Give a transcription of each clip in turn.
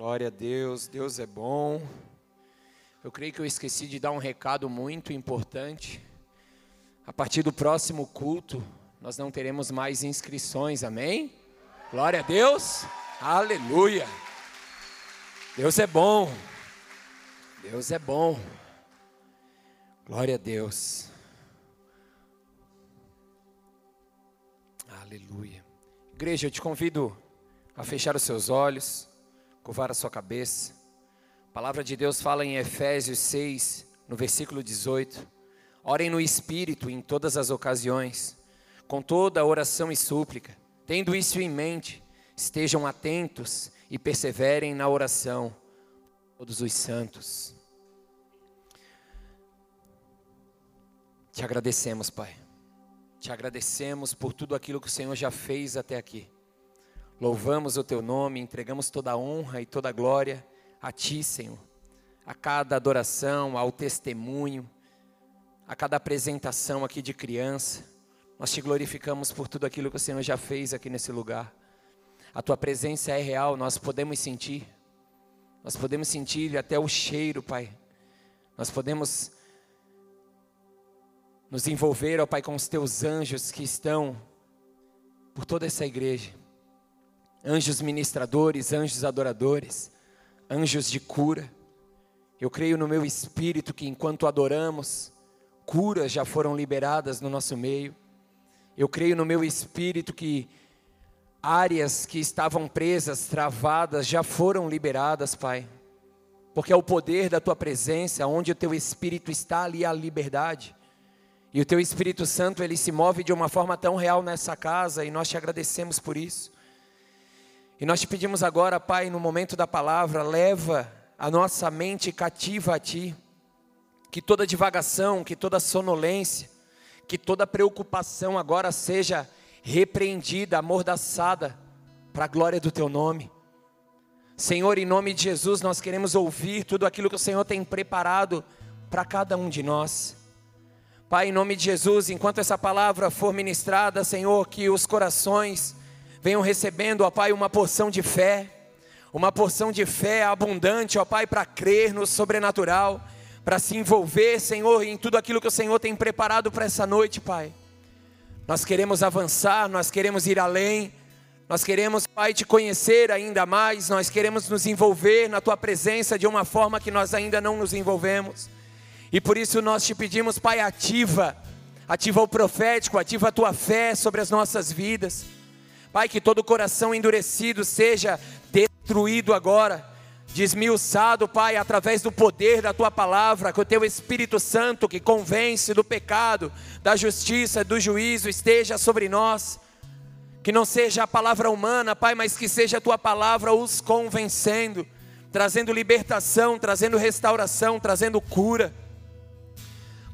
Glória a Deus, Deus é bom. Eu creio que eu esqueci de dar um recado muito importante. A partir do próximo culto, nós não teremos mais inscrições, amém? Glória a Deus, aleluia. Deus é bom, Deus é bom. Glória a Deus. Aleluia. Igreja, eu te convido a fechar os seus olhos, curvar a sua cabeça. A palavra de Deus fala em Efésios 6, no versículo 18: Orem no espírito em todas as ocasiões, com toda oração e súplica. Tendo isso em mente, estejam atentos e perseverem na oração, todos os santos. Te agradecemos, Pai. Te agradecemos por tudo aquilo que o Senhor já fez até aqui. Louvamos o teu nome, entregamos toda a honra e toda a glória a ti, Senhor. A cada adoração, ao testemunho, a cada apresentação aqui de criança. Nós te glorificamos por tudo aquilo que o Senhor já fez aqui nesse lugar. A tua presença é real, nós podemos sentir. Nós podemos sentir até o cheiro, Pai. Nós podemos nos envolver, ó Pai, com os teus anjos que estão por toda essa igreja anjos ministradores, anjos adoradores, anjos de cura. Eu creio no meu espírito que enquanto adoramos, curas já foram liberadas no nosso meio. Eu creio no meu espírito que áreas que estavam presas, travadas, já foram liberadas, Pai. Porque é o poder da tua presença, onde o teu espírito está ali a liberdade. E o teu Espírito Santo, ele se move de uma forma tão real nessa casa e nós te agradecemos por isso. E nós te pedimos agora, Pai, no momento da palavra, leva a nossa mente cativa a Ti, que toda divagação, que toda sonolência, que toda preocupação agora seja repreendida, amordaçada, para a glória do Teu nome. Senhor, em nome de Jesus, nós queremos ouvir tudo aquilo que o Senhor tem preparado para cada um de nós. Pai, em nome de Jesus, enquanto essa palavra for ministrada, Senhor, que os corações venham recebendo, ó Pai, uma porção de fé, uma porção de fé abundante, ó Pai, para crer no sobrenatural, para se envolver, Senhor, em tudo aquilo que o Senhor tem preparado para essa noite, Pai. Nós queremos avançar, nós queremos ir além, nós queremos, Pai, te conhecer ainda mais, nós queremos nos envolver na tua presença de uma forma que nós ainda não nos envolvemos. E por isso nós te pedimos, Pai, ativa, ativa o profético, ativa a tua fé sobre as nossas vidas. Pai, que todo coração endurecido seja destruído agora, desmiuçado, Pai, através do poder da tua palavra, que o teu Espírito Santo que convence do pecado, da justiça, do juízo esteja sobre nós. Que não seja a palavra humana, Pai, mas que seja a tua palavra os convencendo, trazendo libertação, trazendo restauração, trazendo cura.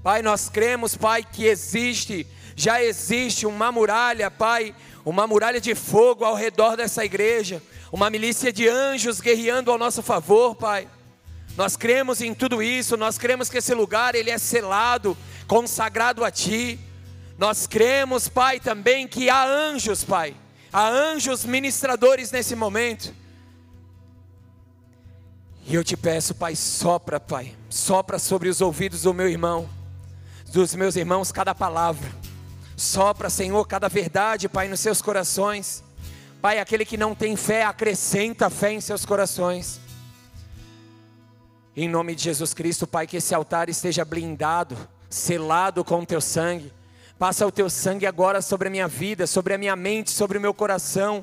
Pai, nós cremos, Pai, que existe, já existe uma muralha, Pai, uma muralha de fogo ao redor dessa igreja, uma milícia de anjos guerreando ao nosso favor, Pai. Nós cremos em tudo isso, nós cremos que esse lugar ele é selado, consagrado a Ti. Nós cremos, Pai, também que há anjos, Pai, há anjos ministradores nesse momento. E eu te peço, Pai, sopra, Pai, sopra sobre os ouvidos do meu irmão, dos meus irmãos, cada palavra Sopra, Senhor, cada verdade, Pai, nos seus corações. Pai, aquele que não tem fé, acrescenta fé em seus corações. Em nome de Jesus Cristo, Pai, que esse altar esteja blindado, selado com o teu sangue. Passa o teu sangue agora sobre a minha vida, sobre a minha mente, sobre o meu coração.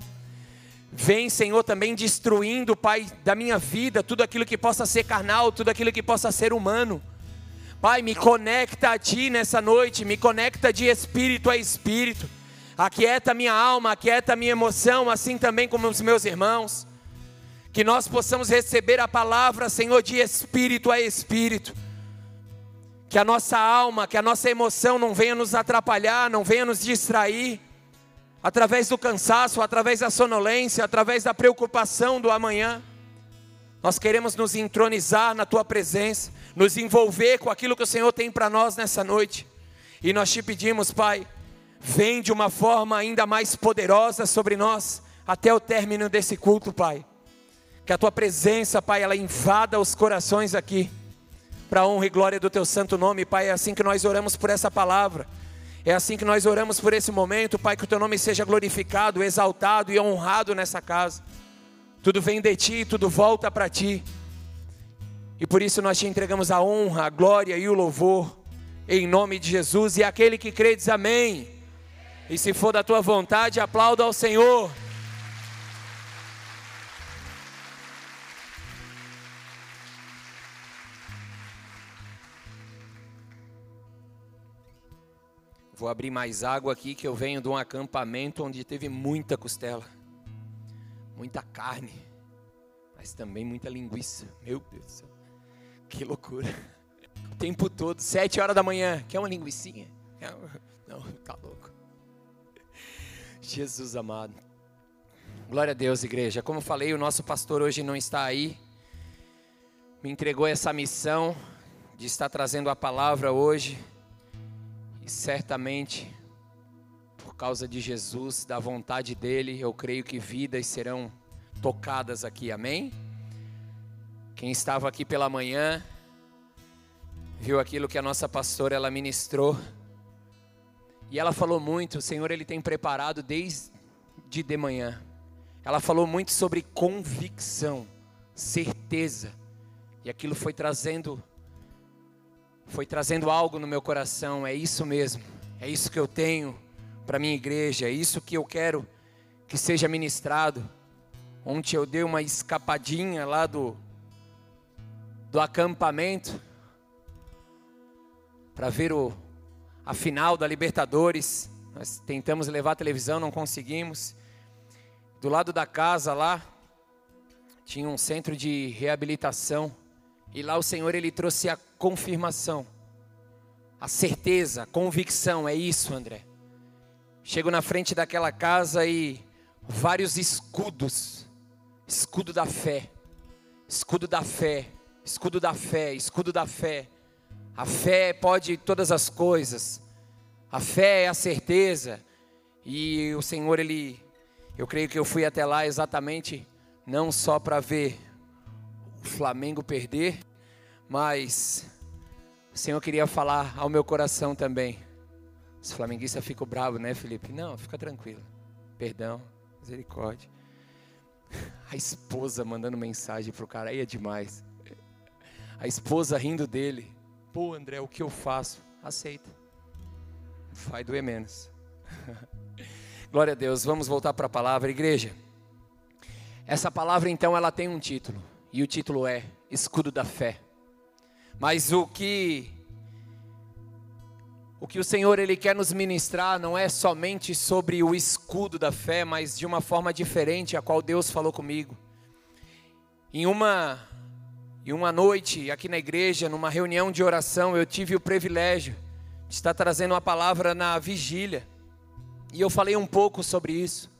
Vem, Senhor, também destruindo, Pai, da minha vida, tudo aquilo que possa ser carnal, tudo aquilo que possa ser humano. Pai, me conecta a Ti nessa noite, me conecta de espírito a espírito. Aquieta minha alma, aquieta minha emoção, assim também como os meus irmãos. Que nós possamos receber a palavra, Senhor, de espírito a espírito. Que a nossa alma, que a nossa emoção não venha nos atrapalhar, não venha nos distrair, através do cansaço, através da sonolência, através da preocupação do amanhã. Nós queremos nos entronizar na tua presença, nos envolver com aquilo que o Senhor tem para nós nessa noite. E nós te pedimos, Pai, vem de uma forma ainda mais poderosa sobre nós até o término desse culto, Pai. Que a tua presença, Pai, ela invada os corações aqui, para a honra e glória do teu santo nome, Pai. É assim que nós oramos por essa palavra. É assim que nós oramos por esse momento, Pai, que o teu nome seja glorificado, exaltado e honrado nessa casa. Tudo vem de ti, tudo volta para ti. E por isso nós te entregamos a honra, a glória e o louvor, em nome de Jesus. E aquele que crê diz amém. E se for da tua vontade, aplauda ao Senhor. Vou abrir mais água aqui que eu venho de um acampamento onde teve muita costela, muita carne, mas também muita linguiça. Meu Deus do céu, que loucura! O tempo todo, sete horas da manhã, quer uma linguiçinha? Não, tá louco. Jesus amado. Glória a Deus, igreja. Como falei, o nosso pastor hoje não está aí. Me entregou essa missão de estar trazendo a palavra hoje e certamente, causa de Jesus, da vontade dele, eu creio que vidas serão tocadas aqui, amém? Quem estava aqui pela manhã, viu aquilo que a nossa pastora ela ministrou. E ela falou muito, o Senhor ele tem preparado desde de manhã. Ela falou muito sobre convicção, certeza. E aquilo foi trazendo foi trazendo algo no meu coração. É isso mesmo. É isso que eu tenho para minha igreja. É isso que eu quero que seja ministrado. Ontem eu dei uma escapadinha lá do do acampamento para ver o a final da Libertadores. Nós tentamos levar a televisão, não conseguimos. Do lado da casa lá tinha um centro de reabilitação e lá o Senhor ele trouxe a confirmação, a certeza, a convicção, é isso, André. Chego na frente daquela casa e vários escudos, escudo da fé, escudo da fé, escudo da fé, escudo da fé. A fé pode todas as coisas. A fé é a certeza. E o Senhor ele eu creio que eu fui até lá exatamente não só para ver o Flamengo perder, mas o Senhor queria falar ao meu coração também. Os flamenguistas ficam bravos, né, Felipe? Não, fica tranquilo. Perdão, misericórdia. A esposa mandando mensagem pro cara, aí é demais. A esposa rindo dele. Pô, André, o que eu faço? Aceita. Vai doer menos. Glória a Deus. Vamos voltar para a palavra, igreja. Essa palavra então ela tem um título, e o título é Escudo da Fé. Mas o que o que o Senhor ele quer nos ministrar não é somente sobre o escudo da fé, mas de uma forma diferente a qual Deus falou comigo. Em uma em uma noite aqui na igreja, numa reunião de oração, eu tive o privilégio de estar trazendo uma palavra na vigília. E eu falei um pouco sobre isso,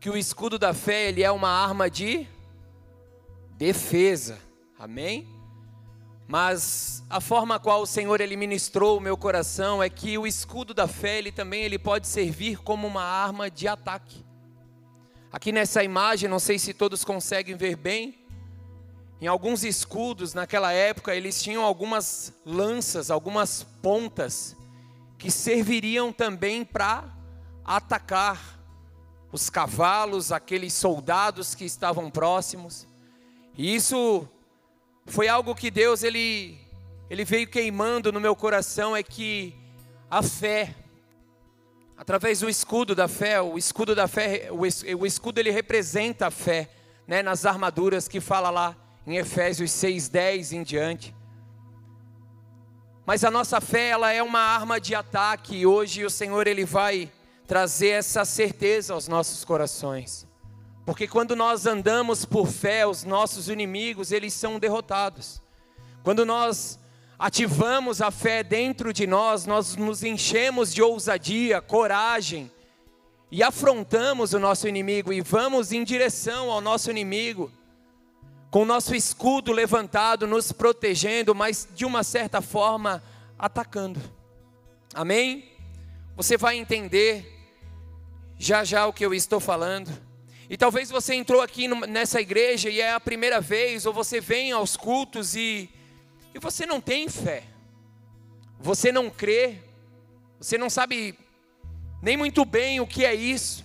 que o escudo da fé, ele é uma arma de defesa. Amém? Mas a forma a qual o Senhor ele ministrou o meu coração é que o escudo da fé, ele também ele pode servir como uma arma de ataque. Aqui nessa imagem, não sei se todos conseguem ver bem, em alguns escudos naquela época, eles tinham algumas lanças, algumas pontas que serviriam também para atacar os cavalos, aqueles soldados que estavam próximos. E isso foi algo que Deus ele ele veio queimando no meu coração é que a fé através do escudo da fé, o escudo da fé, o escudo ele representa a fé, né, nas armaduras que fala lá em Efésios 6:10 em diante. Mas a nossa fé, ela é uma arma de ataque e hoje o Senhor ele vai trazer essa certeza aos nossos corações. Porque quando nós andamos por fé, os nossos inimigos, eles são derrotados. Quando nós ativamos a fé dentro de nós, nós nos enchemos de ousadia, coragem e afrontamos o nosso inimigo e vamos em direção ao nosso inimigo, com o nosso escudo levantado, nos protegendo, mas de uma certa forma atacando. Amém? Você vai entender já já o que eu estou falando. E talvez você entrou aqui nessa igreja e é a primeira vez, ou você vem aos cultos e, e você não tem fé, você não crê, você não sabe nem muito bem o que é isso.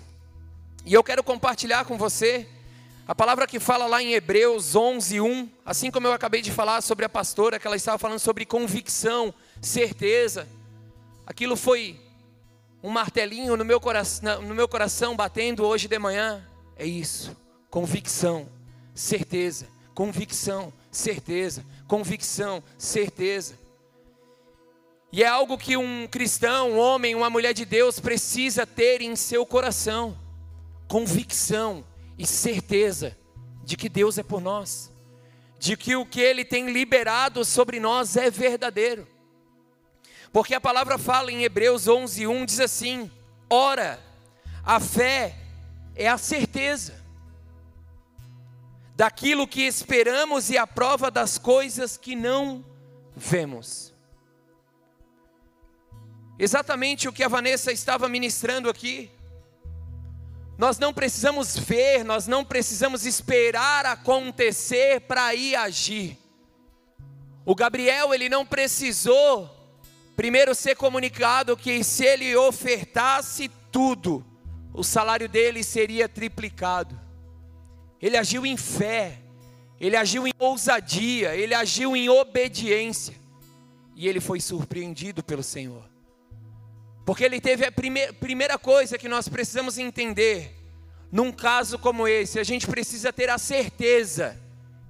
E eu quero compartilhar com você a palavra que fala lá em Hebreus 11, 1, assim como eu acabei de falar sobre a pastora, que ela estava falando sobre convicção, certeza. Aquilo foi um martelinho no meu coração, no meu coração batendo hoje de manhã. É isso, convicção, certeza, convicção, certeza, convicção, certeza. E é algo que um cristão, um homem, uma mulher de Deus precisa ter em seu coração: convicção, e certeza de que Deus é por nós, de que o que Ele tem liberado sobre nós é verdadeiro. Porque a palavra fala em Hebreus 11, 1 diz assim: Ora, a fé é a certeza daquilo que esperamos e a prova das coisas que não vemos. Exatamente o que a Vanessa estava ministrando aqui. Nós não precisamos ver, nós não precisamos esperar acontecer para ir agir. O Gabriel, ele não precisou primeiro ser comunicado que se ele ofertasse tudo, o salário dele seria triplicado. Ele agiu em fé, ele agiu em ousadia, ele agiu em obediência. E ele foi surpreendido pelo Senhor. Porque ele teve a primeira, primeira coisa que nós precisamos entender. Num caso como esse, a gente precisa ter a certeza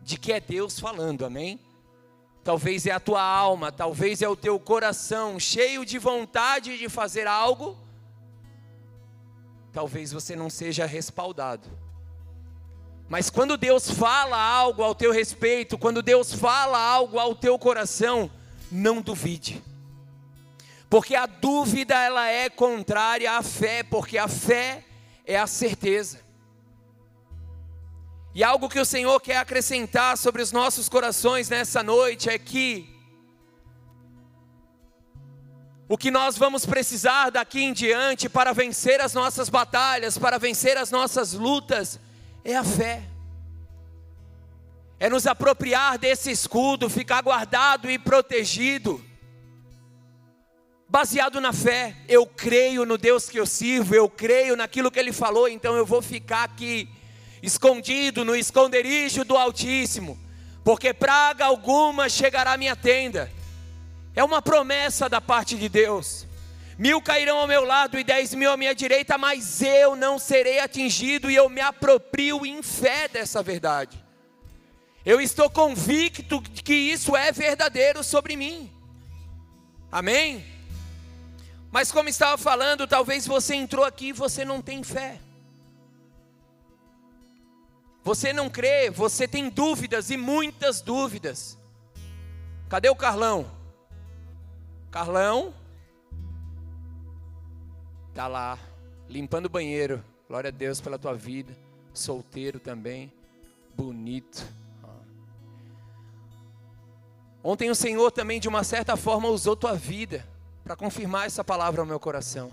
de que é Deus falando, amém? Talvez é a tua alma, talvez é o teu coração cheio de vontade de fazer algo, talvez você não seja respaldado. Mas quando Deus fala algo ao teu respeito, quando Deus fala algo ao teu coração, não duvide. Porque a dúvida ela é contrária à fé, porque a fé é a certeza. E algo que o Senhor quer acrescentar sobre os nossos corações nessa noite é que o que nós vamos precisar daqui em diante para vencer as nossas batalhas, para vencer as nossas lutas, é a fé. É nos apropriar desse escudo, ficar guardado e protegido baseado na fé. Eu creio no Deus que eu sirvo, eu creio naquilo que Ele falou, então eu vou ficar aqui, escondido no esconderijo do Altíssimo, porque praga alguma chegará à minha tenda. É uma promessa da parte de Deus. Mil cairão ao meu lado e dez mil à minha direita, mas eu não serei atingido e eu me aproprio em fé dessa verdade. Eu estou convicto que isso é verdadeiro sobre mim. Amém? Mas como estava falando, talvez você entrou aqui e você não tem fé. Você não crê, você tem dúvidas e muitas dúvidas. Cadê o Carlão? Carlão tá lá limpando o banheiro. Glória a Deus pela tua vida. Solteiro também, bonito. Ontem o Senhor também de uma certa forma usou tua vida para confirmar essa palavra ao meu coração.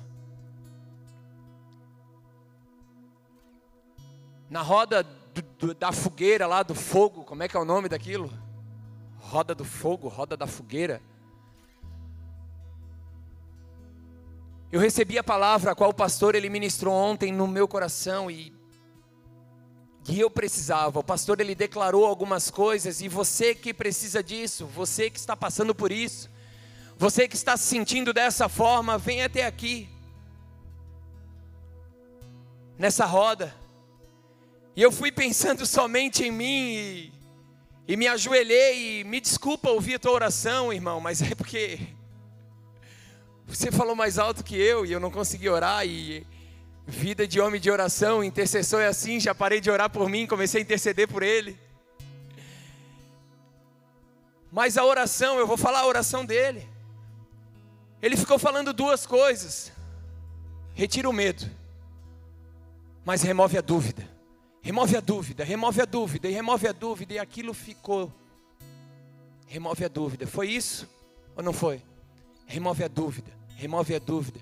Na roda do, do, da fogueira lá do fogo, como é que é o nome daquilo? Roda do fogo, roda da fogueira. Eu recebi a palavra a qual o pastor ele ministrou ontem no meu coração e e eu precisava. O pastor ele declarou algumas coisas e você que precisa disso, você que está passando por isso, você que está se sentindo dessa forma, vem até aqui, nessa roda. E eu fui pensando somente em mim e, e me ajoelhei. E me desculpa ouvir a tua oração, irmão, mas é porque você falou mais alto que eu e eu não consegui orar. E vida de homem de oração, intercessor é assim. Já parei de orar por mim, comecei a interceder por ele. Mas a oração, eu vou falar a oração dele. Ele ficou falando duas coisas: retira o medo, mas remove a dúvida. Remove a dúvida, remove a dúvida, e remove a dúvida, e aquilo ficou. Remove a dúvida. Foi isso ou não foi? Remove a dúvida, remove a dúvida.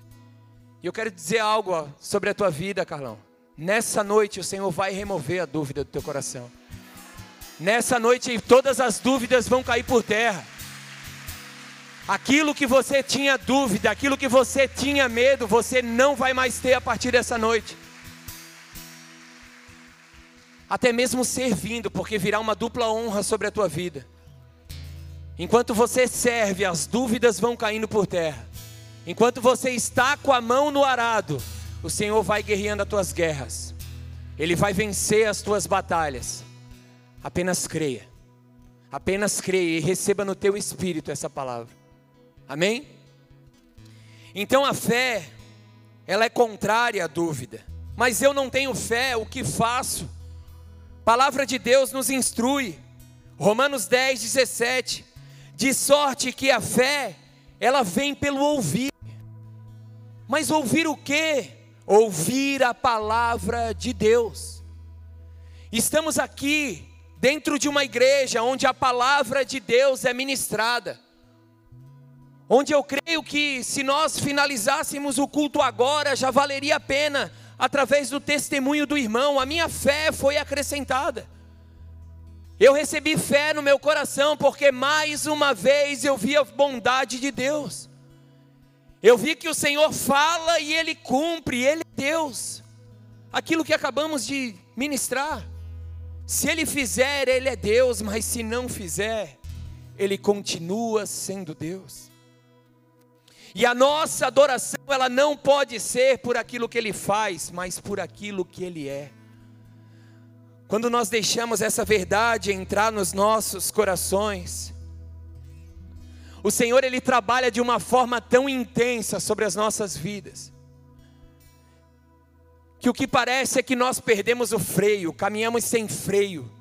E eu quero dizer algo ó, sobre a tua vida, Carlão. Nessa noite o Senhor vai remover a dúvida do teu coração. Nessa noite todas as dúvidas vão cair por terra. Aquilo que você tinha dúvida, aquilo que você tinha medo, você não vai mais ter a partir dessa noite. Até mesmo servindo, porque virá uma dupla honra sobre a tua vida. Enquanto você serve, as dúvidas vão caindo por terra. Enquanto você está com a mão no arado, o Senhor vai guerreando as tuas guerras. Ele vai vencer as tuas batalhas. Apenas creia. Apenas creia e receba no teu espírito essa palavra. Amém? Então a fé, ela é contrária à dúvida. Mas eu não tenho fé, o que faço? Palavra de Deus nos instrui. Romanos 10, 17. De sorte que a fé, ela vem pelo ouvir. Mas ouvir o quê? Ouvir a palavra de Deus. Estamos aqui dentro de uma igreja onde a palavra de Deus é ministrada onde eu creio que se nós finalizássemos o culto agora, já valeria a pena, através do testemunho do irmão, a minha fé foi acrescentada. Eu recebi fé no meu coração, porque mais uma vez eu vi a bondade de Deus. Eu vi que o Senhor fala e Ele cumpre, Ele é Deus. Aquilo que acabamos de ministrar. Se Ele fizer, Ele é Deus, mas se não fizer, Ele continua sendo Deus. E a nossa adoração, ela não pode ser por aquilo que ele faz, mas por aquilo que ele é. Quando nós deixamos essa verdade entrar nos nossos corações, o Senhor ele trabalha de uma forma tão intensa sobre as nossas vidas, que o que parece é que nós perdemos o freio, caminhamos sem freio.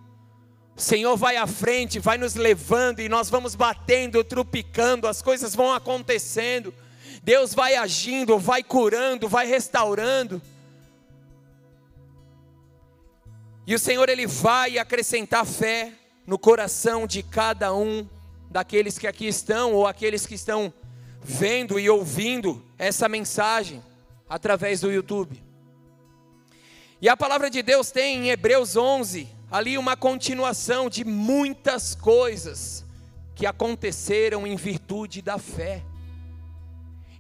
O Senhor vai à frente, vai nos levando e nós vamos batendo, trupicando, as coisas vão acontecendo. Deus vai agindo, vai curando, vai restaurando. E o Senhor ele vai acrescentar fé no coração de cada um daqueles que aqui estão ou aqueles que estão vendo e ouvindo essa mensagem através do YouTube. E a palavra de Deus tem em Hebreus 11 ali uma continuação de muitas coisas que aconteceram em virtude da fé.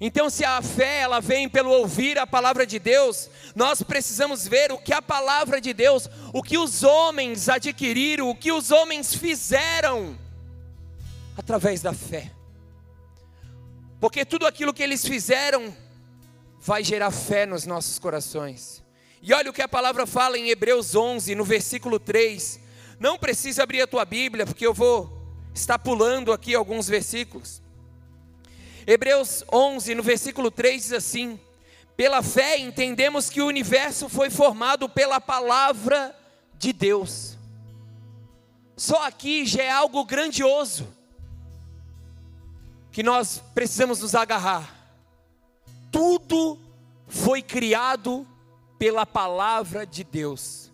Então, se a fé ela vem pelo ouvir a palavra de Deus, nós precisamos ver o que a palavra de Deus, o que os homens adquiriram, o que os homens fizeram através da fé. Porque tudo aquilo que eles fizeram vai gerar fé nos nossos corações. E olha o que a palavra fala em Hebreus 11, no versículo 3. Não precisa abrir a tua Bíblia, porque eu vou estar pulando aqui alguns versículos. Hebreus 11, no versículo 3 diz assim: Pela fé entendemos que o universo foi formado pela palavra de Deus. Só aqui já é algo grandioso que nós precisamos nos agarrar. Tudo foi criado pela palavra de Deus.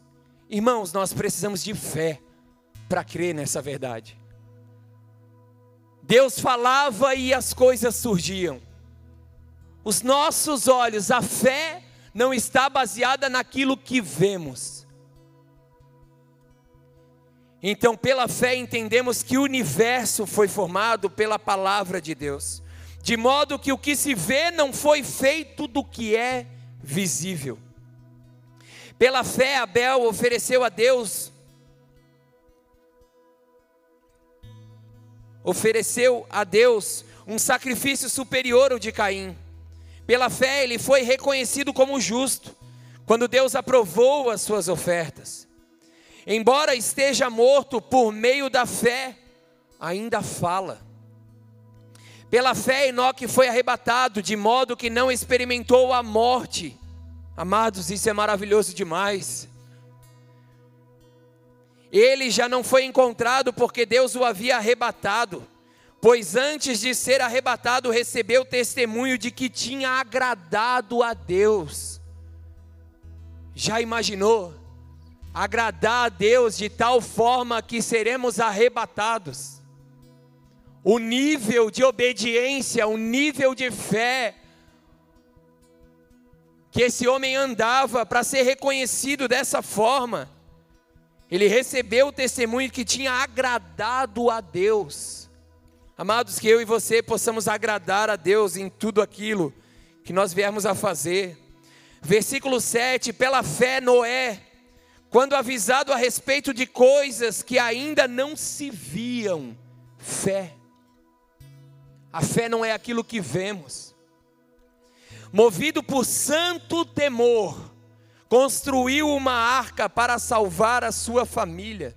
Irmãos, nós precisamos de fé para crer nessa verdade. Deus falava e as coisas surgiam. Os nossos olhos, a fé não está baseada naquilo que vemos. Então, pela fé, entendemos que o universo foi formado pela palavra de Deus, de modo que o que se vê não foi feito do que é visível. Pela fé, Abel ofereceu a Deus ofereceu a Deus um sacrifício superior ao de Caim. Pela fé, ele foi reconhecido como justo, quando Deus aprovou as suas ofertas. Embora esteja morto por meio da fé, ainda fala. Pela fé, Enoque foi arrebatado, de modo que não experimentou a morte. Amados, isso é maravilhoso demais. Ele já não foi encontrado porque Deus o havia arrebatado, pois antes de ser arrebatado recebeu testemunho de que tinha agradado a Deus. Já imaginou? Agradar a Deus de tal forma que seremos arrebatados. O nível de obediência, o nível de fé que esse homem andava para ser reconhecido dessa forma. Ele recebeu o testemunho que tinha agradado a Deus. Amados, que eu e você possamos agradar a Deus em tudo aquilo que nós viermos a fazer. Versículo 7: Pela fé, Noé, quando avisado a respeito de coisas que ainda não se viam, fé. A fé não é aquilo que vemos. Movido por santo temor, construiu uma arca para salvar a sua família.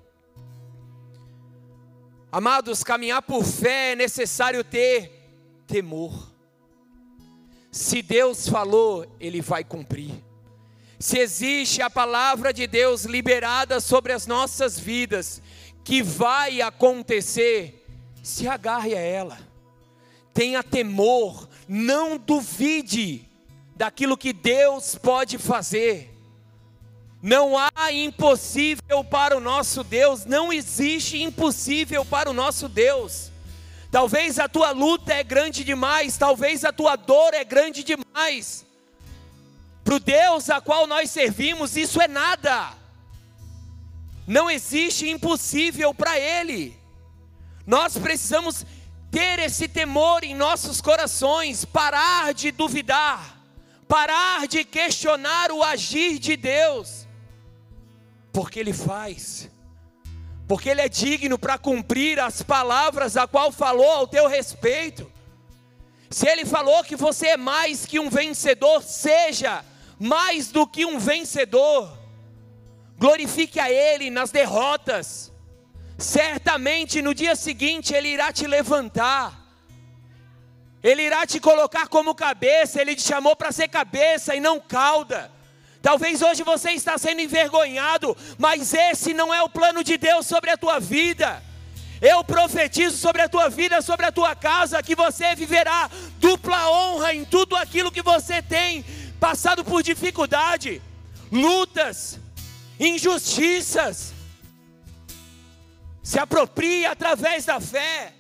Amados, caminhar por fé é necessário ter temor. Se Deus falou, Ele vai cumprir. Se existe a palavra de Deus liberada sobre as nossas vidas, que vai acontecer, se agarre a ela. Tenha temor, não duvide daquilo que Deus pode fazer. Não há impossível para o nosso Deus, não existe impossível para o nosso Deus. Talvez a tua luta é grande demais, talvez a tua dor é grande demais. Para o Deus a qual nós servimos, isso é nada. Não existe impossível para Ele. Nós precisamos ter esse temor em nossos corações, parar de duvidar, parar de questionar o agir de Deus, porque Ele faz porque Ele é digno para cumprir as palavras a qual falou ao teu respeito. Se Ele falou que você é mais que um vencedor, seja mais do que um vencedor. Glorifique a Ele nas derrotas. Certamente no dia seguinte Ele irá te levantar. Ele irá te colocar como cabeça. Ele te chamou para ser cabeça e não cauda. Talvez hoje você está sendo envergonhado, mas esse não é o plano de Deus sobre a tua vida. Eu profetizo sobre a tua vida, sobre a tua casa, que você viverá dupla honra em tudo aquilo que você tem passado por dificuldade, lutas, injustiças. Se aproprie através da fé,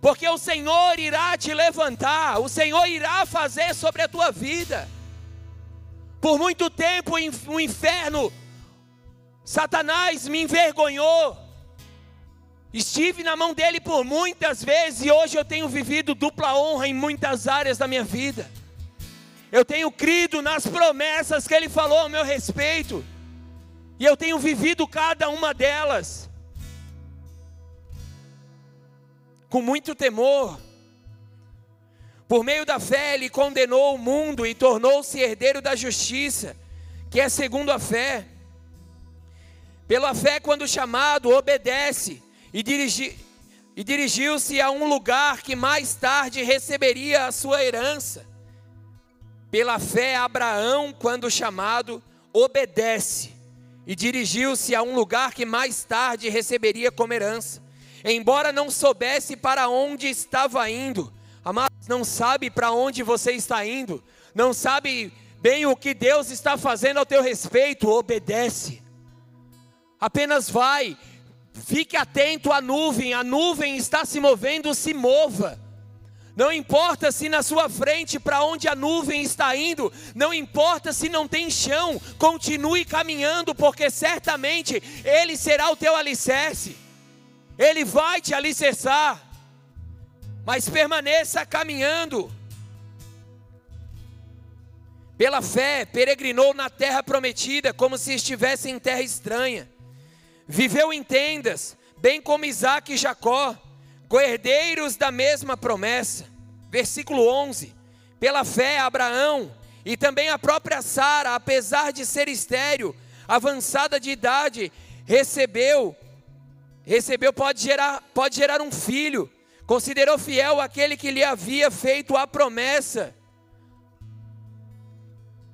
porque o Senhor irá te levantar, o Senhor irá fazer sobre a tua vida. Por muito tempo o inferno, Satanás me envergonhou. Estive na mão dele por muitas vezes e hoje eu tenho vivido dupla honra em muitas áreas da minha vida. Eu tenho crido nas promessas que ele falou ao meu respeito. E eu tenho vivido cada uma delas. Com muito temor. Por meio da fé, ele condenou o mundo e tornou-se herdeiro da justiça, que é segundo a fé. Pela fé, quando chamado, obedece e, dirigi, e dirigiu-se a um lugar que mais tarde receberia a sua herança. Pela fé, Abraão, quando chamado, obedece e dirigiu-se a um lugar que mais tarde receberia como herança. Embora não soubesse para onde estava indo, Amados, não sabe para onde você está indo, não sabe bem o que Deus está fazendo ao teu respeito, obedece. Apenas vai, fique atento à nuvem, a nuvem está se movendo, se mova. Não importa se na sua frente para onde a nuvem está indo, não importa se não tem chão, continue caminhando, porque certamente Ele será o teu alicerce, Ele vai te alicerçar mas permaneça caminhando. Pela fé, peregrinou na terra prometida, como se estivesse em terra estranha. Viveu em tendas, bem como Isaac e Jacó, coerdeiros da mesma promessa. Versículo 11: Pela fé, Abraão e também a própria Sara, apesar de ser estéril, avançada de idade, recebeu, recebeu, pode gerar, pode gerar um filho Considerou fiel aquele que lhe havia feito a promessa.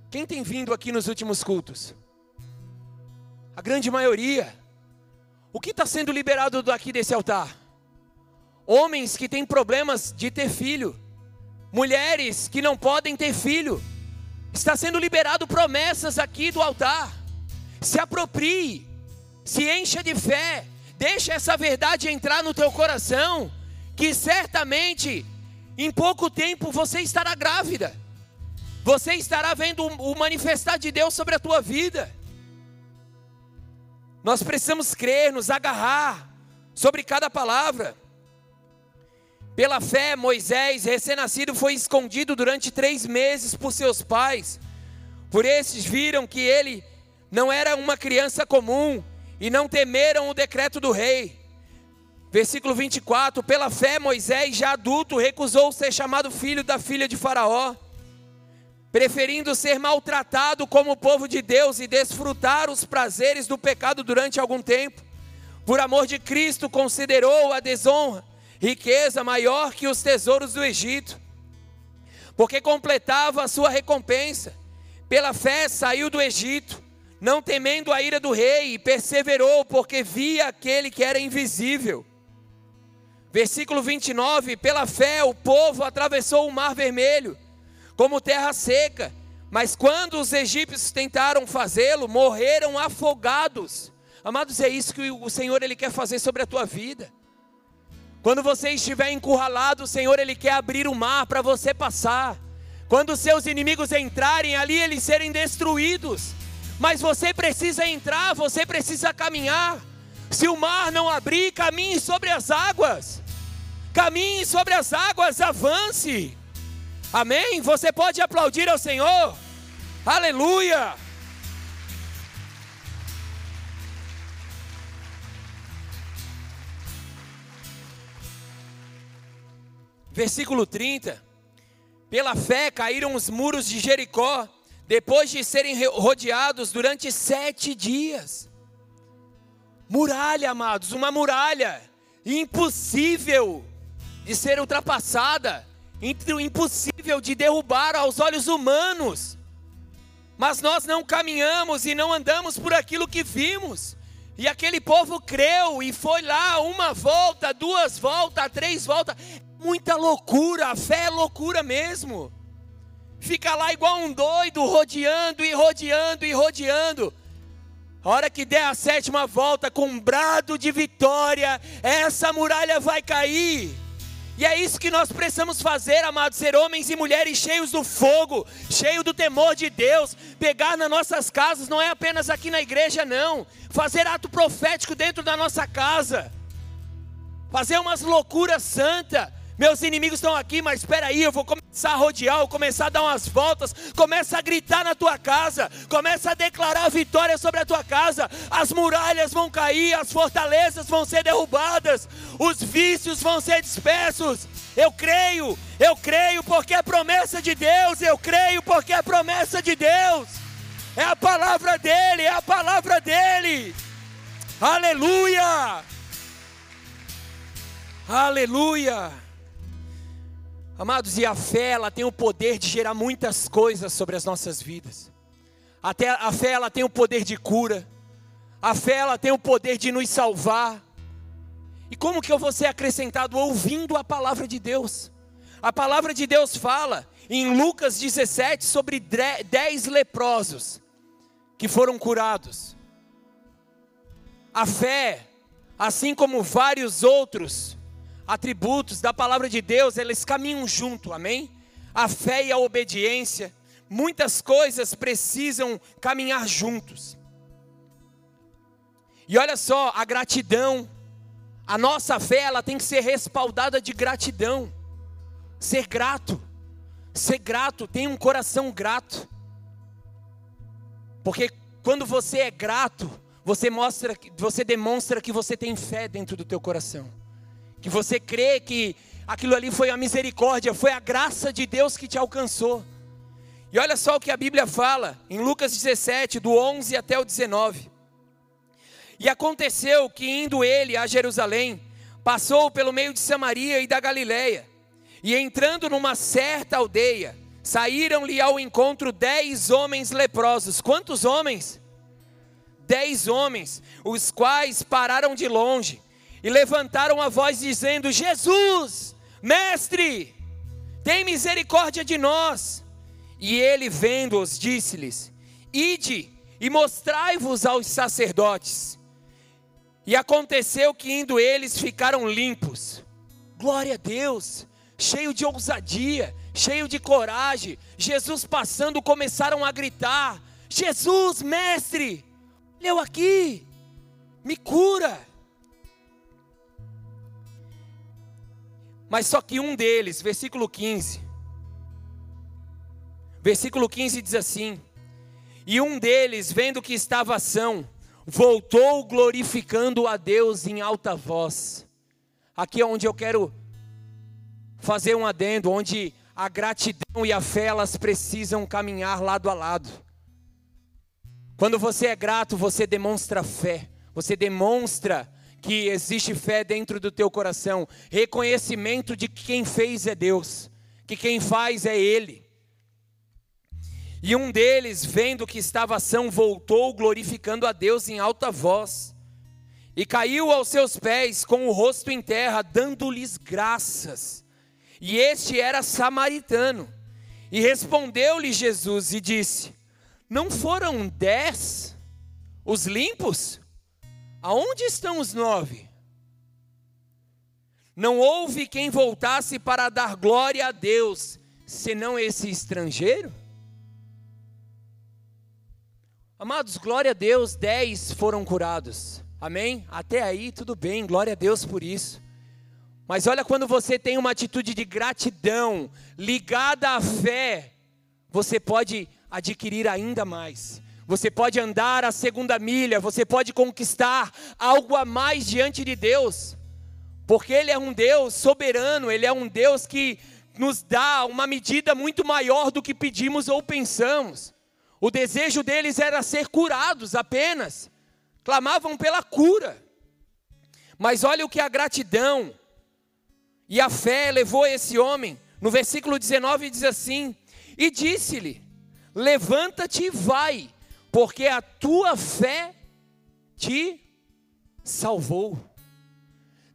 Quem tem vindo aqui nos últimos cultos? A grande maioria. O que está sendo liberado daqui desse altar? Homens que têm problemas de ter filho, mulheres que não podem ter filho. Está sendo liberado promessas aqui do altar. Se aproprie, se encha de fé, deixa essa verdade entrar no teu coração que certamente em pouco tempo você estará grávida. você estará vendo o manifestar de Deus sobre a tua vida. Nós precisamos crer, nos agarrar sobre cada palavra. Pela fé, Moisés, recém-nascido, foi escondido durante três meses por seus pais. Por esses viram que ele não era uma criança comum e não temeram o decreto do rei. Versículo 24: Pela fé, Moisés, já adulto, recusou ser chamado filho da filha de Faraó, preferindo ser maltratado como o povo de Deus e desfrutar os prazeres do pecado durante algum tempo. Por amor de Cristo, considerou a desonra riqueza maior que os tesouros do Egito, porque completava a sua recompensa. Pela fé saiu do Egito, não temendo a ira do rei, e perseverou, porque via aquele que era invisível. Versículo 29: Pela fé o povo atravessou o mar vermelho, como terra seca, mas quando os egípcios tentaram fazê-lo, morreram afogados. Amados, é isso que o Senhor ele quer fazer sobre a tua vida. Quando você estiver encurralado, o Senhor ele quer abrir o mar para você passar. Quando seus inimigos entrarem ali, eles serem destruídos. Mas você precisa entrar, você precisa caminhar. Se o mar não abrir, caminhe sobre as águas. Caminhe sobre as águas, avance. Amém? Você pode aplaudir ao Senhor. Aleluia. Versículo 30. Pela fé caíram os muros de Jericó, depois de serem rodeados durante sete dias. Muralha, amados, uma muralha impossível de ser ultrapassada, impossível de derrubar aos olhos humanos. Mas nós não caminhamos e não andamos por aquilo que vimos. E aquele povo creu e foi lá uma volta, duas voltas, três voltas muita loucura, a fé é loucura mesmo. Fica lá igual um doido, rodeando e rodeando e rodeando. A hora que der a sétima volta com um brado de vitória, essa muralha vai cair. E é isso que nós precisamos fazer, amados, ser homens e mulheres cheios do fogo, cheios do temor de Deus, pegar nas nossas casas, não é apenas aqui na igreja, não, fazer ato profético dentro da nossa casa, fazer umas loucuras santas, meus inimigos estão aqui, mas espera aí, eu vou começar a rodear, vou começar a dar umas voltas, começa a gritar na tua casa, começa a declarar vitória sobre a tua casa. As muralhas vão cair, as fortalezas vão ser derrubadas, os vícios vão ser dispersos. Eu creio, eu creio porque é promessa de Deus, eu creio porque é promessa de Deus. É a palavra dele, é a palavra dele. Aleluia! Aleluia! Amados, e a fé, ela tem o poder de gerar muitas coisas sobre as nossas vidas. Até a fé, ela tem o poder de cura. A fé, ela tem o poder de nos salvar. E como que eu vou ser acrescentado ouvindo a palavra de Deus? A palavra de Deus fala em Lucas 17 sobre dez leprosos que foram curados. A fé, assim como vários outros atributos da palavra de Deus, eles caminham junto, amém? A fé e a obediência, muitas coisas precisam caminhar juntos. E olha só, a gratidão, a nossa fé, ela tem que ser respaldada de gratidão. Ser grato, ser grato, tem um coração grato. Porque quando você é grato, você mostra, você demonstra que você tem fé dentro do teu coração que você crê que aquilo ali foi a misericórdia, foi a graça de Deus que te alcançou. E olha só o que a Bíblia fala em Lucas 17, do 11 até o 19. E aconteceu que indo ele a Jerusalém, passou pelo meio de Samaria e da Galiléia, e entrando numa certa aldeia, saíram-lhe ao encontro dez homens leprosos. Quantos homens? Dez homens, os quais pararam de longe e levantaram a voz dizendo: Jesus, mestre, tem misericórdia de nós. E ele, vendo-os, disse-lhes: Ide e mostrai-vos aos sacerdotes. E aconteceu que indo eles ficaram limpos. Glória a Deus, cheio de ousadia, cheio de coragem. Jesus passando, começaram a gritar: Jesus, mestre, eu aqui, me cura. Mas só que um deles, versículo 15, versículo 15 diz assim: E um deles, vendo que estava ação, voltou glorificando a Deus em alta voz. Aqui é onde eu quero fazer um adendo, onde a gratidão e a fé elas precisam caminhar lado a lado. Quando você é grato, você demonstra fé. Você demonstra que existe fé dentro do teu coração, reconhecimento de que quem fez é Deus, que quem faz é ele. E um deles, vendo que estava ação, voltou glorificando a Deus em alta voz. E caiu aos seus pés com o rosto em terra, dando-lhes graças. E este era samaritano. E respondeu-lhe Jesus e disse: Não foram dez os limpos? Aonde estão os nove? Não houve quem voltasse para dar glória a Deus, senão esse estrangeiro? Amados, glória a Deus, dez foram curados. Amém? Até aí tudo bem, glória a Deus por isso. Mas olha quando você tem uma atitude de gratidão ligada à fé, você pode adquirir ainda mais. Você pode andar a segunda milha, você pode conquistar algo a mais diante de Deus. Porque ele é um Deus soberano, ele é um Deus que nos dá uma medida muito maior do que pedimos ou pensamos. O desejo deles era ser curados apenas. Clamavam pela cura. Mas olha o que a gratidão, e a fé levou esse homem. No versículo 19 diz assim: E disse-lhe: Levanta-te e vai, porque a tua fé te salvou.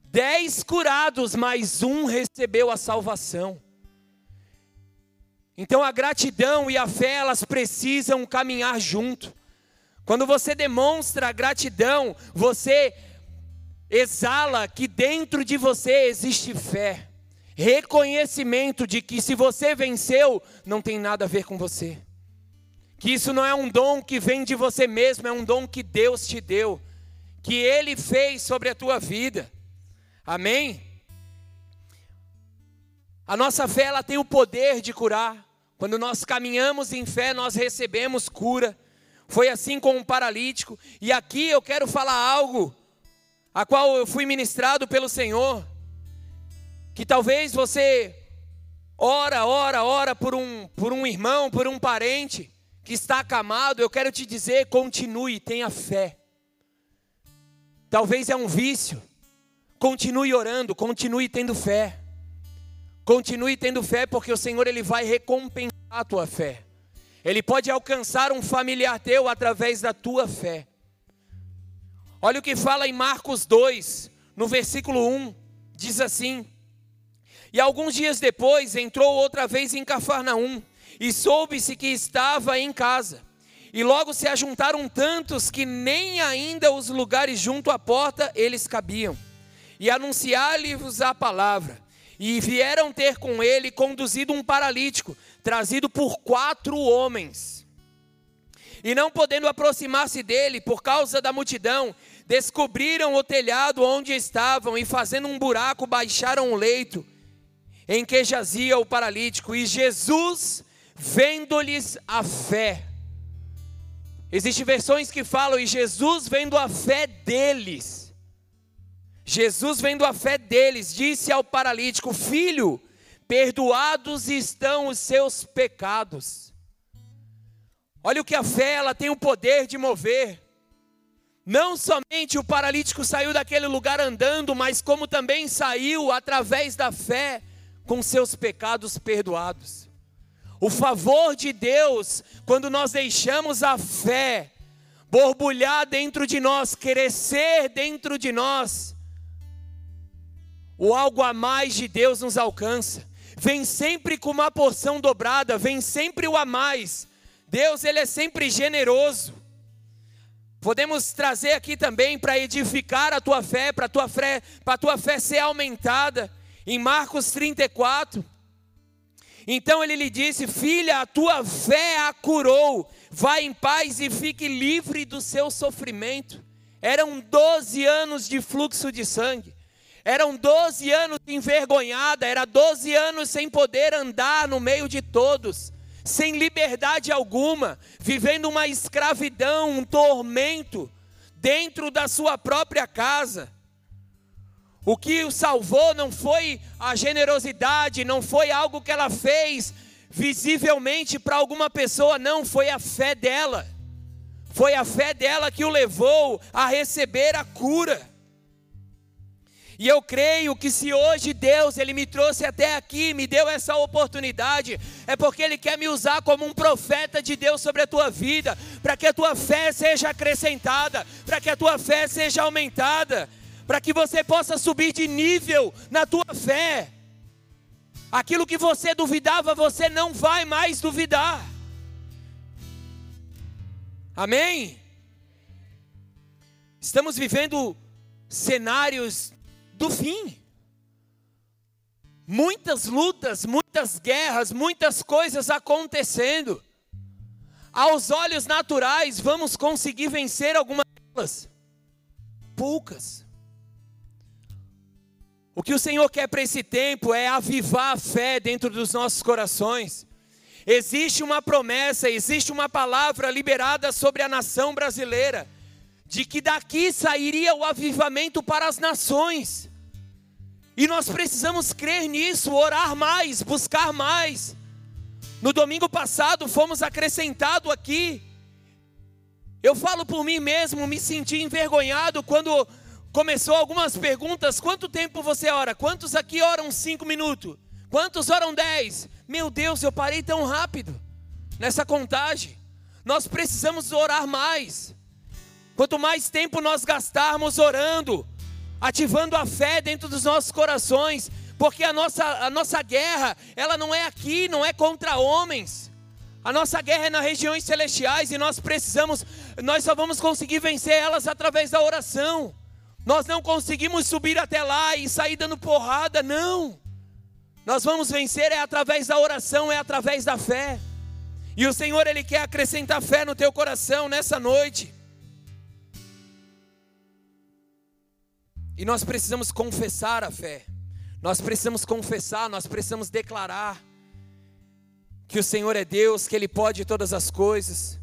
Dez curados, mas um recebeu a salvação. Então a gratidão e a fé, elas precisam caminhar junto. Quando você demonstra gratidão, você exala que dentro de você existe fé, reconhecimento de que se você venceu, não tem nada a ver com você, que isso não é um dom que vem de você mesmo, é um dom que Deus te deu, que Ele fez sobre a tua vida, amém? A nossa fé ela tem o poder de curar. Quando nós caminhamos em fé, nós recebemos cura. Foi assim com um paralítico. E aqui eu quero falar algo a qual eu fui ministrado pelo Senhor, que talvez você ora, ora, ora por um, por um irmão, por um parente que está acamado, eu quero te dizer, continue, tenha fé. Talvez é um vício. Continue orando, continue tendo fé. Continue tendo fé, porque o Senhor ele vai recompensar a tua fé. Ele pode alcançar um familiar teu através da tua fé. Olha o que fala em Marcos 2, no versículo 1, diz assim: E alguns dias depois entrou outra vez em Cafarnaum, e soube-se que estava em casa. E logo se ajuntaram tantos que nem ainda os lugares junto à porta eles cabiam. E anunciar-lhes a palavra. E vieram ter com ele conduzido um paralítico, trazido por quatro homens. E não podendo aproximar-se dele por causa da multidão, descobriram o telhado onde estavam e, fazendo um buraco, baixaram o leito em que jazia o paralítico. E Jesus, vendo-lhes a fé, existem versões que falam, e Jesus, vendo a fé deles, Jesus, vendo a fé deles, disse ao paralítico: Filho, perdoados estão os seus pecados. Olha o que a fé ela tem o poder de mover. Não somente o paralítico saiu daquele lugar andando, mas como também saiu através da fé com seus pecados perdoados. O favor de Deus, quando nós deixamos a fé borbulhar dentro de nós, crescer dentro de nós, o algo a mais de Deus nos alcança. Vem sempre com uma porção dobrada, vem sempre o a mais. Deus, ele é sempre generoso. Podemos trazer aqui também para edificar a tua fé, para a tua fé, para tua fé ser aumentada. Em Marcos 34, Então ele lhe disse: Filha, a tua fé a curou. Vá em paz e fique livre do seu sofrimento. Eram 12 anos de fluxo de sangue. Eram 12 anos envergonhada, era 12 anos sem poder andar no meio de todos, sem liberdade alguma, vivendo uma escravidão, um tormento dentro da sua própria casa. O que o salvou não foi a generosidade, não foi algo que ela fez visivelmente para alguma pessoa, não, foi a fé dela. Foi a fé dela que o levou a receber a cura. E eu creio que se hoje Deus ele me trouxe até aqui, me deu essa oportunidade, é porque ele quer me usar como um profeta de Deus sobre a tua vida, para que a tua fé seja acrescentada, para que a tua fé seja aumentada, para que você possa subir de nível na tua fé. Aquilo que você duvidava, você não vai mais duvidar. Amém? Estamos vivendo cenários do fim. Muitas lutas, muitas guerras, muitas coisas acontecendo. Aos olhos naturais, vamos conseguir vencer algumas delas? Poucas. O que o Senhor quer para esse tempo é avivar a fé dentro dos nossos corações. Existe uma promessa, existe uma palavra liberada sobre a nação brasileira, de que daqui sairia o avivamento para as nações. E nós precisamos crer nisso, orar mais, buscar mais. No domingo passado fomos acrescentados aqui. Eu falo por mim mesmo, me senti envergonhado quando começou algumas perguntas. Quanto tempo você ora? Quantos aqui oram cinco minutos? Quantos oram dez? Meu Deus, eu parei tão rápido nessa contagem. Nós precisamos orar mais. Quanto mais tempo nós gastarmos orando, ativando a fé dentro dos nossos corações, porque a nossa, a nossa guerra, ela não é aqui, não é contra homens. A nossa guerra é nas regiões celestiais e nós precisamos, nós só vamos conseguir vencer elas através da oração. Nós não conseguimos subir até lá e sair dando porrada, não. Nós vamos vencer é através da oração, é através da fé. E o Senhor ele quer acrescentar fé no teu coração nessa noite. E nós precisamos confessar a fé. Nós precisamos confessar, nós precisamos declarar que o Senhor é Deus, que Ele pode todas as coisas.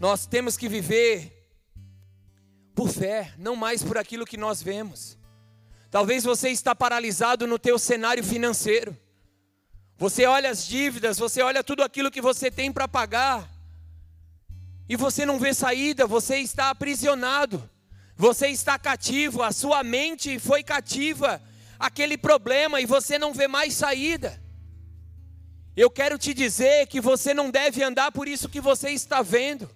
Nós temos que viver por fé, não mais por aquilo que nós vemos. Talvez você está paralisado no teu cenário financeiro. Você olha as dívidas, você olha tudo aquilo que você tem para pagar. E você não vê saída, você está aprisionado. Você está cativo, a sua mente foi cativa aquele problema e você não vê mais saída. Eu quero te dizer que você não deve andar por isso que você está vendo.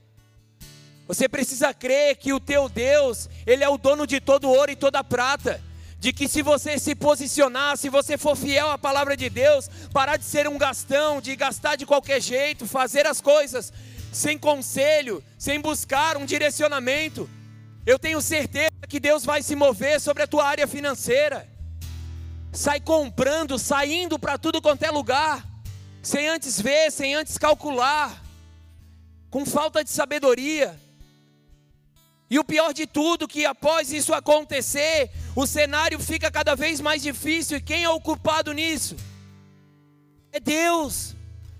Você precisa crer que o teu Deus, ele é o dono de todo ouro e toda prata. De que se você se posicionar, se você for fiel à palavra de Deus, parar de ser um gastão, de gastar de qualquer jeito, fazer as coisas sem conselho, sem buscar um direcionamento, eu tenho certeza que Deus vai se mover sobre a tua área financeira. Sai comprando, saindo para tudo quanto é lugar, sem antes ver, sem antes calcular, com falta de sabedoria. E o pior de tudo, que após isso acontecer, o cenário fica cada vez mais difícil. E quem é o culpado nisso? É Deus.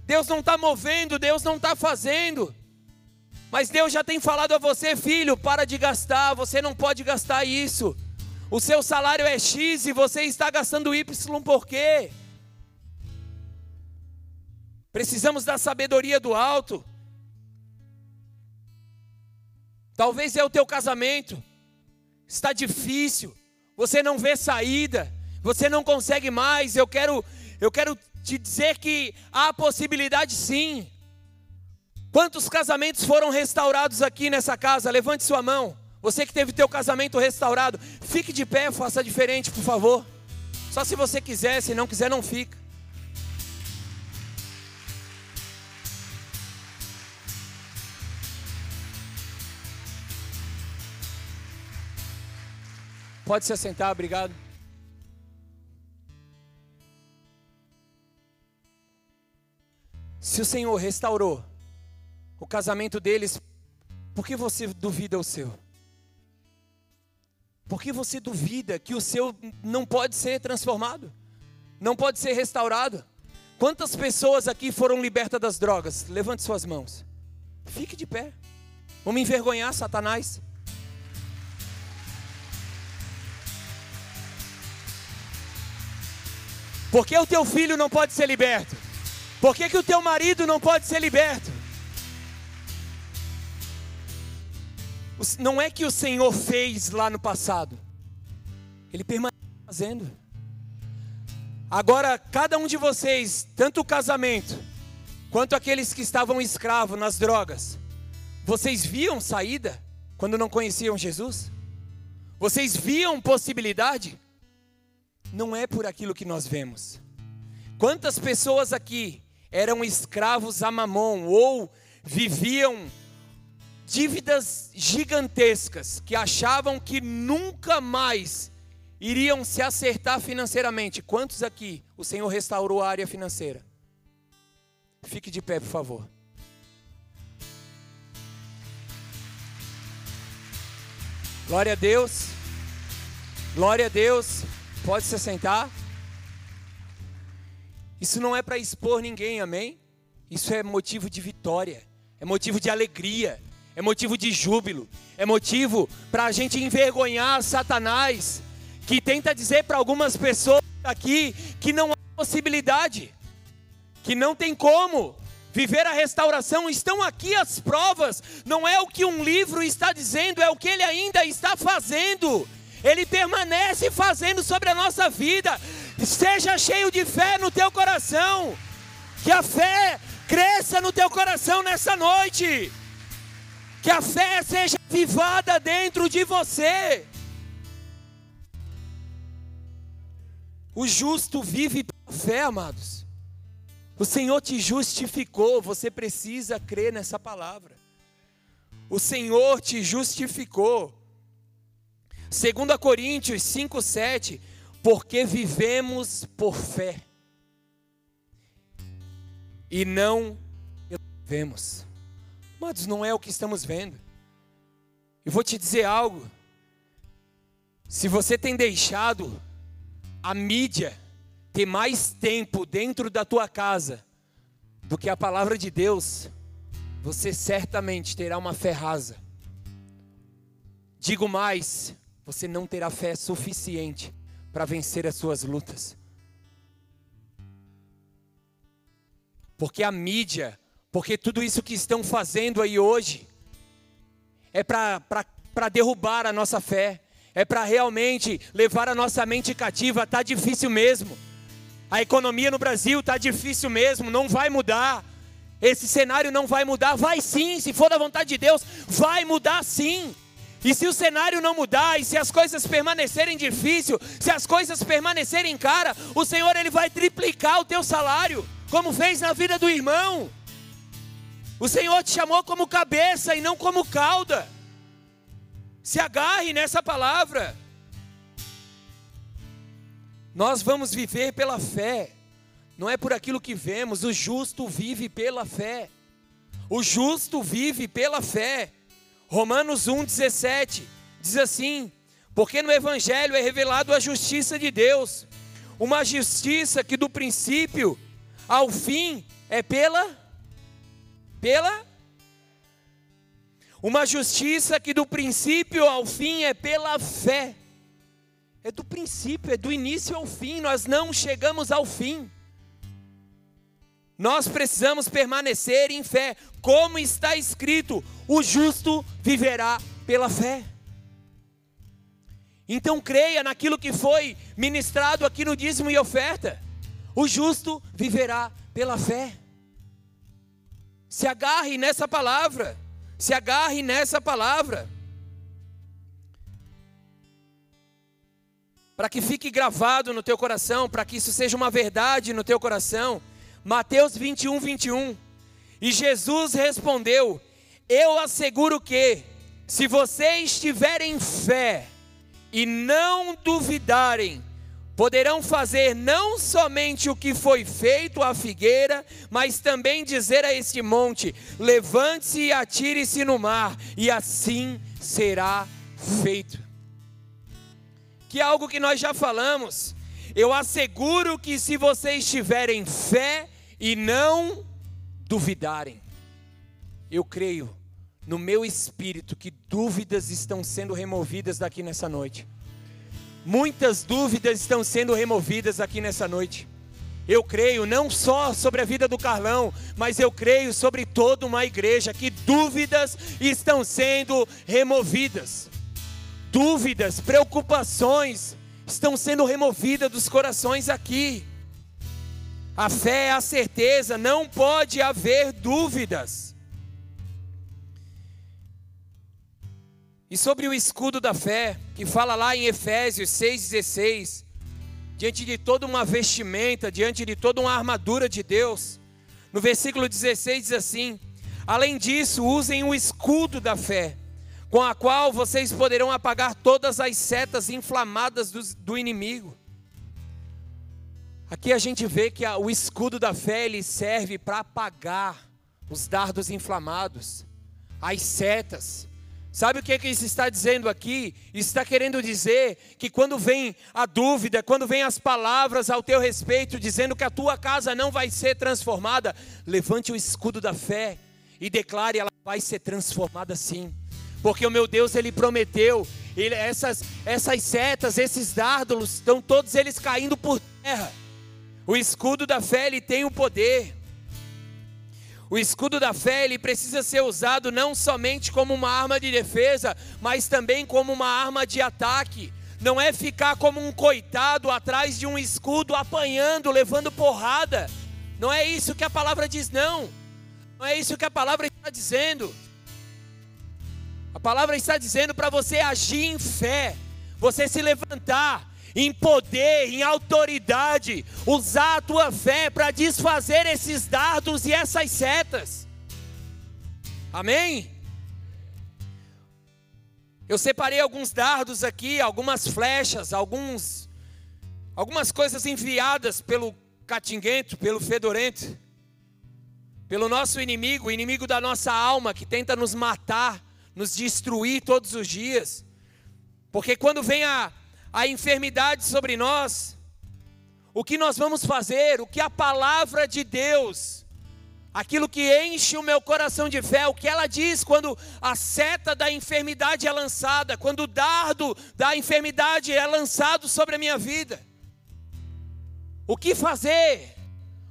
Deus não está movendo, Deus não está fazendo. Mas Deus já tem falado a você, filho, para de gastar, você não pode gastar isso. O seu salário é X e você está gastando Y por quê? Precisamos da sabedoria do alto. Talvez é o teu casamento. Está difícil. Você não vê saída. Você não consegue mais. Eu quero eu quero te dizer que há possibilidade sim. Quantos casamentos foram restaurados aqui nessa casa? Levante sua mão. Você que teve teu casamento restaurado, fique de pé, faça diferente, por favor. Só se você quiser, se não quiser, não fica. Pode se assentar, obrigado. Se o Senhor restaurou o casamento deles, por que você duvida o seu? Por que você duvida que o seu não pode ser transformado? Não pode ser restaurado? Quantas pessoas aqui foram libertas das drogas? Levante suas mãos. Fique de pé. Vamos envergonhar Satanás. Por que o teu filho não pode ser liberto? Por que, que o teu marido não pode ser liberto? Não é que o Senhor fez lá no passado, Ele permanece fazendo. Agora, cada um de vocês, tanto o casamento, quanto aqueles que estavam escravos nas drogas, vocês viam saída quando não conheciam Jesus? Vocês viam possibilidade? Não é por aquilo que nós vemos. Quantas pessoas aqui eram escravos a mamon ou viviam dívidas gigantescas que achavam que nunca mais iriam se acertar financeiramente. Quantos aqui o Senhor restaurou a área financeira? Fique de pé, por favor. Glória a Deus. Glória a Deus. Pode se sentar. Isso não é para expor ninguém, amém? Isso é motivo de vitória, é motivo de alegria, é motivo de júbilo, é motivo para a gente envergonhar Satanás, que tenta dizer para algumas pessoas aqui que não há possibilidade, que não tem como viver a restauração. Estão aqui as provas, não é o que um livro está dizendo, é o que ele ainda está fazendo. Ele permanece fazendo sobre a nossa vida. Seja cheio de fé no teu coração. Que a fé cresça no teu coração nessa noite. Que a fé seja vivada dentro de você. O justo vive pela fé, amados. O Senhor te justificou, você precisa crer nessa palavra. O Senhor te justificou. 2 Coríntios 5, 7. Porque vivemos por fé e não vemos. Amados, não é o que estamos vendo. E vou te dizer algo. Se você tem deixado a mídia ter mais tempo dentro da tua casa do que a palavra de Deus, você certamente terá uma fé rasa. Digo mais, você não terá fé suficiente para vencer as suas lutas. Porque a mídia, porque tudo isso que estão fazendo aí hoje, é para derrubar a nossa fé, é para realmente levar a nossa mente cativa. Está difícil mesmo. A economia no Brasil está difícil mesmo, não vai mudar. Esse cenário não vai mudar. Vai sim, se for da vontade de Deus, vai mudar sim. E se o cenário não mudar, e se as coisas permanecerem difíceis, se as coisas permanecerem cara, o Senhor ele vai triplicar o teu salário, como fez na vida do irmão. O Senhor te chamou como cabeça e não como cauda. Se agarre nessa palavra. Nós vamos viver pela fé, não é por aquilo que vemos. O justo vive pela fé. O justo vive pela fé. Romanos 1,17 diz assim: Porque no Evangelho é revelado a justiça de Deus, uma justiça que do princípio ao fim é pela, pela uma justiça que do princípio ao fim é pela fé. É do princípio, é do início ao fim, nós não chegamos ao fim. Nós precisamos permanecer em fé, como está escrito: o justo viverá pela fé. Então creia naquilo que foi ministrado aqui no dízimo e oferta. O justo viverá pela fé. Se agarre nessa palavra. Se agarre nessa palavra. Para que fique gravado no teu coração, para que isso seja uma verdade no teu coração. Mateus 21, 21. E Jesus respondeu: Eu asseguro que, se vocês tiverem fé e não duvidarem, poderão fazer não somente o que foi feito à figueira, mas também dizer a este monte: levante-se e atire-se no mar, e assim será feito. Que é algo que nós já falamos. Eu asseguro que se vocês tiverem fé e não duvidarem, eu creio no meu espírito que dúvidas estão sendo removidas daqui nessa noite. Muitas dúvidas estão sendo removidas aqui nessa noite. Eu creio não só sobre a vida do Carlão, mas eu creio sobre toda uma igreja que dúvidas estão sendo removidas. Dúvidas, preocupações estão sendo removidas dos corações aqui. A fé é a certeza, não pode haver dúvidas. E sobre o escudo da fé, que fala lá em Efésios 6,16, diante de toda uma vestimenta, diante de toda uma armadura de Deus, no versículo 16 diz assim: Além disso, usem o escudo da fé, com a qual vocês poderão apagar todas as setas inflamadas do, do inimigo. Aqui a gente vê que o escudo da fé ele serve para apagar os dardos inflamados, as setas, Sabe o que, é que isso está dizendo aqui? Isso está querendo dizer que quando vem a dúvida, quando vem as palavras ao teu respeito, dizendo que a tua casa não vai ser transformada, levante o escudo da fé e declare: ela vai ser transformada sim. Porque o meu Deus, Ele prometeu, ele, essas, essas setas, esses dardos, estão todos eles caindo por terra. O escudo da fé, ele tem o poder. O escudo da fé ele precisa ser usado não somente como uma arma de defesa, mas também como uma arma de ataque. Não é ficar como um coitado atrás de um escudo apanhando, levando porrada. Não é isso que a palavra diz, não. Não é isso que a palavra está dizendo. A palavra está dizendo para você agir em fé, você se levantar, em poder, em autoridade, usar a tua fé para desfazer esses dardos e essas setas. Amém? Eu separei alguns dardos aqui, algumas flechas, alguns algumas coisas enviadas pelo catinguento, pelo fedorento, pelo nosso inimigo, o inimigo da nossa alma que tenta nos matar, nos destruir todos os dias. Porque quando vem a a enfermidade sobre nós, o que nós vamos fazer, o que a palavra de Deus, aquilo que enche o meu coração de fé, o que ela diz quando a seta da enfermidade é lançada, quando o dardo da enfermidade é lançado sobre a minha vida. O que fazer?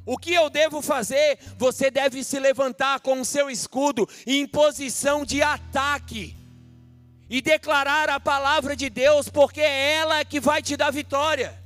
O que eu devo fazer? Você deve se levantar com o seu escudo em posição de ataque e declarar a palavra de Deus, porque é ela que vai te dar vitória.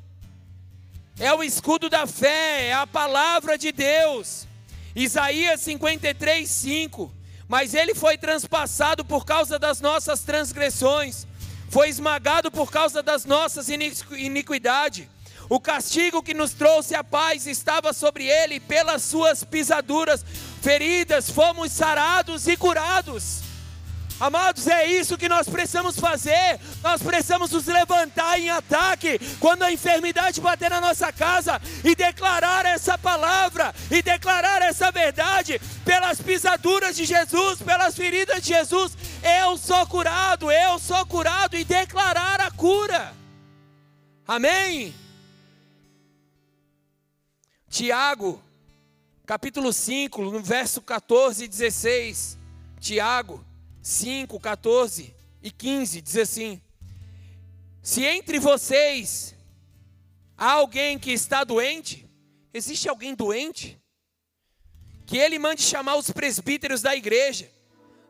É o escudo da fé, é a palavra de Deus. Isaías 53, 5. Mas ele foi transpassado por causa das nossas transgressões, foi esmagado por causa das nossas iniquidades. O castigo que nos trouxe a paz estava sobre ele, pelas suas pisaduras, feridas, fomos sarados e curados. Amados, é isso que nós precisamos fazer. Nós precisamos nos levantar em ataque quando a enfermidade bater na nossa casa e declarar essa palavra e declarar essa verdade pelas pisaduras de Jesus, pelas feridas de Jesus. Eu sou curado, eu sou curado e declarar a cura. Amém? Tiago, capítulo 5, no verso 14 e 16. Tiago 5, 14 e 15 diz assim: Se entre vocês há alguém que está doente, existe alguém doente? Que ele mande chamar os presbíteros da igreja,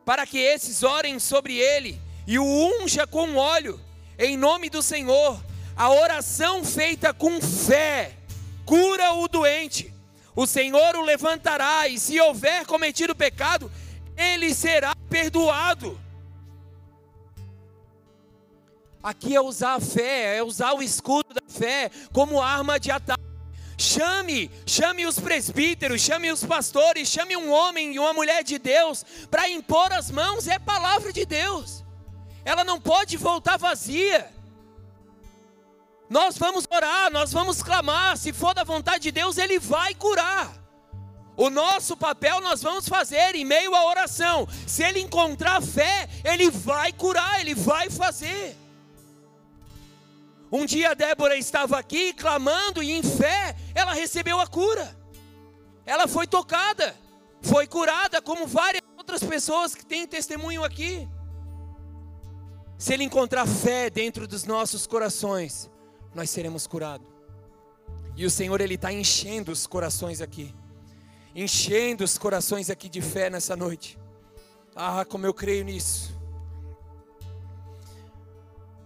para que esses orem sobre ele e o unja com óleo, em nome do Senhor. A oração feita com fé cura o doente. O Senhor o levantará, e se houver cometido pecado, ele será perdoado. Aqui é usar a fé, é usar o escudo da fé como arma de ataque. Chame, chame os presbíteros, chame os pastores, chame um homem e uma mulher de Deus para impor as mãos, é palavra de Deus. Ela não pode voltar vazia. Nós vamos orar, nós vamos clamar. Se for da vontade de Deus, Ele vai curar. O nosso papel nós vamos fazer em meio à oração. Se Ele encontrar fé, Ele vai curar, Ele vai fazer. Um dia Débora estava aqui clamando e em fé ela recebeu a cura. Ela foi tocada, foi curada, como várias outras pessoas que têm testemunho aqui. Se Ele encontrar fé dentro dos nossos corações, nós seremos curados. E o Senhor, Ele está enchendo os corações aqui, enchendo os corações aqui de fé nessa noite. Ah, como eu creio nisso.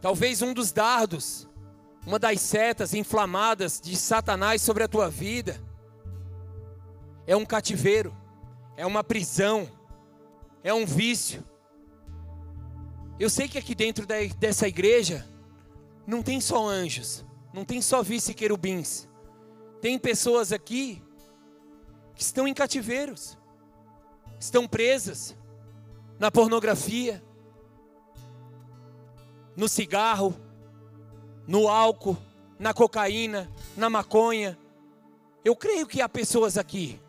Talvez um dos dardos, uma das setas inflamadas de Satanás sobre a tua vida, é um cativeiro, é uma prisão, é um vício. Eu sei que aqui dentro dessa igreja não tem só anjos, não tem só vice-querubins. Tem pessoas aqui estão em cativeiros, estão presas na pornografia, no cigarro, no álcool, na cocaína, na maconha. Eu creio que há pessoas aqui,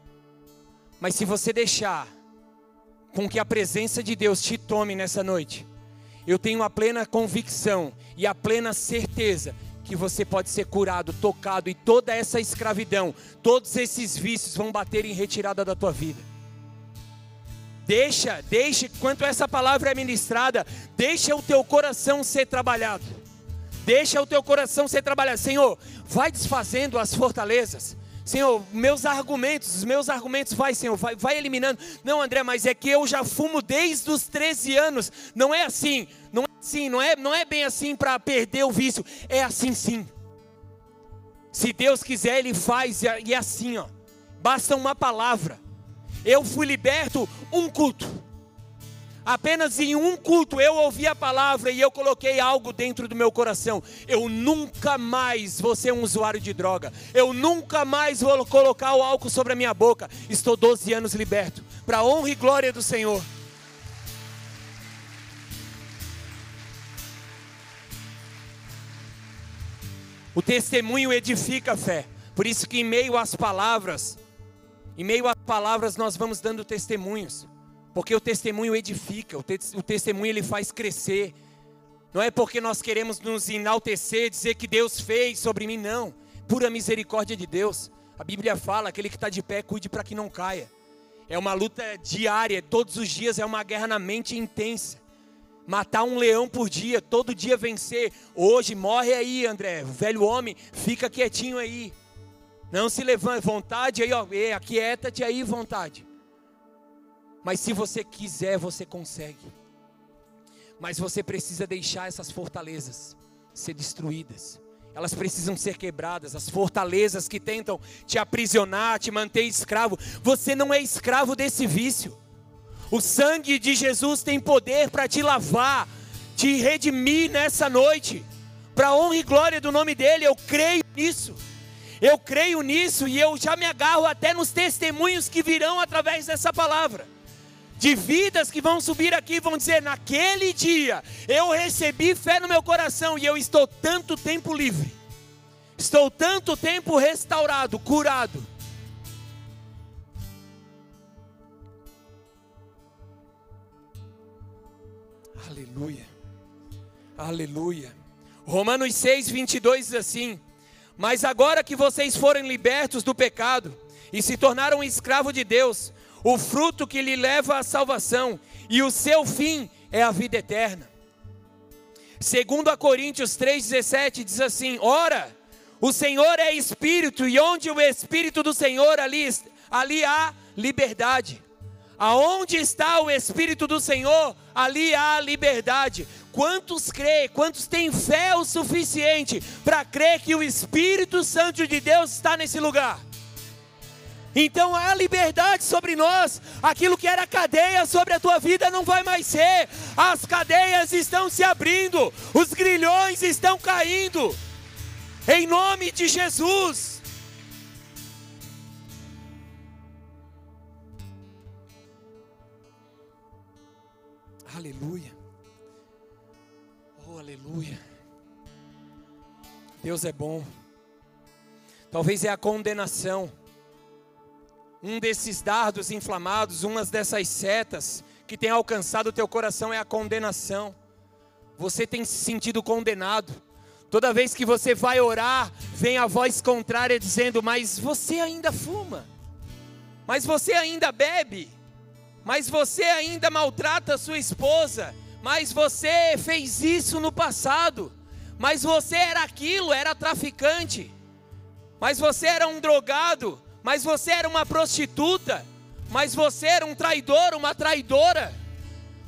mas se você deixar com que a presença de Deus te tome nessa noite, eu tenho a plena convicção e a plena certeza que você pode ser curado, tocado e toda essa escravidão, todos esses vícios vão bater em retirada da tua vida. Deixa, deixa, enquanto essa palavra é ministrada, deixa o teu coração ser trabalhado. Deixa o teu coração ser trabalhado. Senhor, vai desfazendo as fortalezas. Senhor, meus argumentos, os meus argumentos, vai, Senhor, vai, vai eliminando. Não, André, mas é que eu já fumo desde os 13 anos. Não é assim, não é assim, não é, não é bem assim para perder o vício. É assim sim. Se Deus quiser, Ele faz, e é assim, ó. Basta uma palavra. Eu fui liberto um culto. Apenas em um culto eu ouvi a palavra e eu coloquei algo dentro do meu coração. Eu nunca mais vou ser um usuário de droga. Eu nunca mais vou colocar o álcool sobre a minha boca. Estou 12 anos liberto. Para honra e glória do Senhor. O testemunho edifica a fé. Por isso que em meio às palavras, em meio às palavras nós vamos dando testemunhos. Porque o testemunho edifica, o, te o testemunho ele faz crescer. Não é porque nós queremos nos enaltecer, dizer que Deus fez sobre mim, não. Pura misericórdia de Deus. A Bíblia fala: aquele que está de pé, cuide para que não caia. É uma luta diária, todos os dias é uma guerra na mente intensa. Matar um leão por dia, todo dia vencer. Hoje morre aí, André, o velho homem, fica quietinho aí. Não se levanta, vontade aí, ó, aquieta-te aí, vontade. Mas se você quiser, você consegue. Mas você precisa deixar essas fortalezas ser destruídas. Elas precisam ser quebradas. As fortalezas que tentam te aprisionar, te manter escravo. Você não é escravo desse vício. O sangue de Jesus tem poder para te lavar, te redimir nessa noite. Para a honra e glória do nome dEle, eu creio nisso. Eu creio nisso e eu já me agarro até nos testemunhos que virão através dessa palavra de vidas que vão subir aqui e vão dizer: naquele dia eu recebi fé no meu coração e eu estou tanto tempo livre, estou tanto tempo restaurado, curado. Aleluia, aleluia. Romanos 6, 22 diz assim: Mas agora que vocês foram libertos do pecado e se tornaram escravo de Deus, o fruto que lhe leva à salvação, e o seu fim é a vida eterna. Segundo a Coríntios 3:17 diz assim: Ora, o Senhor é espírito, e onde o espírito do Senhor ali ali há liberdade. Aonde está o espírito do Senhor, ali há liberdade. Quantos crê, quantos têm fé o suficiente para crer que o Espírito Santo de Deus está nesse lugar? Então há liberdade sobre nós. Aquilo que era cadeia sobre a tua vida não vai mais ser. As cadeias estão se abrindo, os grilhões estão caindo. Em nome de Jesus. Aleluia. Oh, aleluia. Deus é bom. Talvez é a condenação. Um desses dardos inflamados, umas dessas setas que tem alcançado o teu coração é a condenação. Você tem se sentido condenado. Toda vez que você vai orar, vem a voz contrária dizendo: Mas você ainda fuma, mas você ainda bebe, mas você ainda maltrata sua esposa, mas você fez isso no passado, mas você era aquilo, era traficante, mas você era um drogado, mas você era uma prostituta, mas você era um traidor, uma traidora.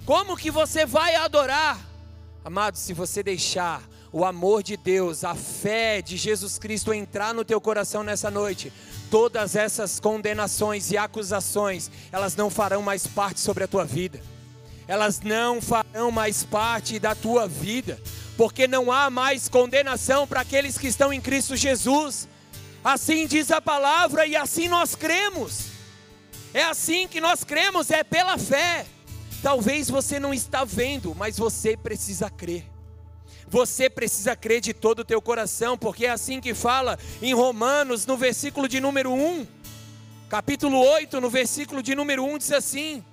Como que você vai adorar? Amado, se você deixar o amor de Deus, a fé de Jesus Cristo entrar no teu coração nessa noite, todas essas condenações e acusações, elas não farão mais parte sobre a tua vida. Elas não farão mais parte da tua vida, porque não há mais condenação para aqueles que estão em Cristo Jesus. Assim diz a palavra e assim nós cremos. É assim que nós cremos, é pela fé. Talvez você não está vendo, mas você precisa crer. Você precisa crer de todo o teu coração, porque é assim que fala em Romanos, no versículo de número 1. Capítulo 8, no versículo de número 1 diz assim: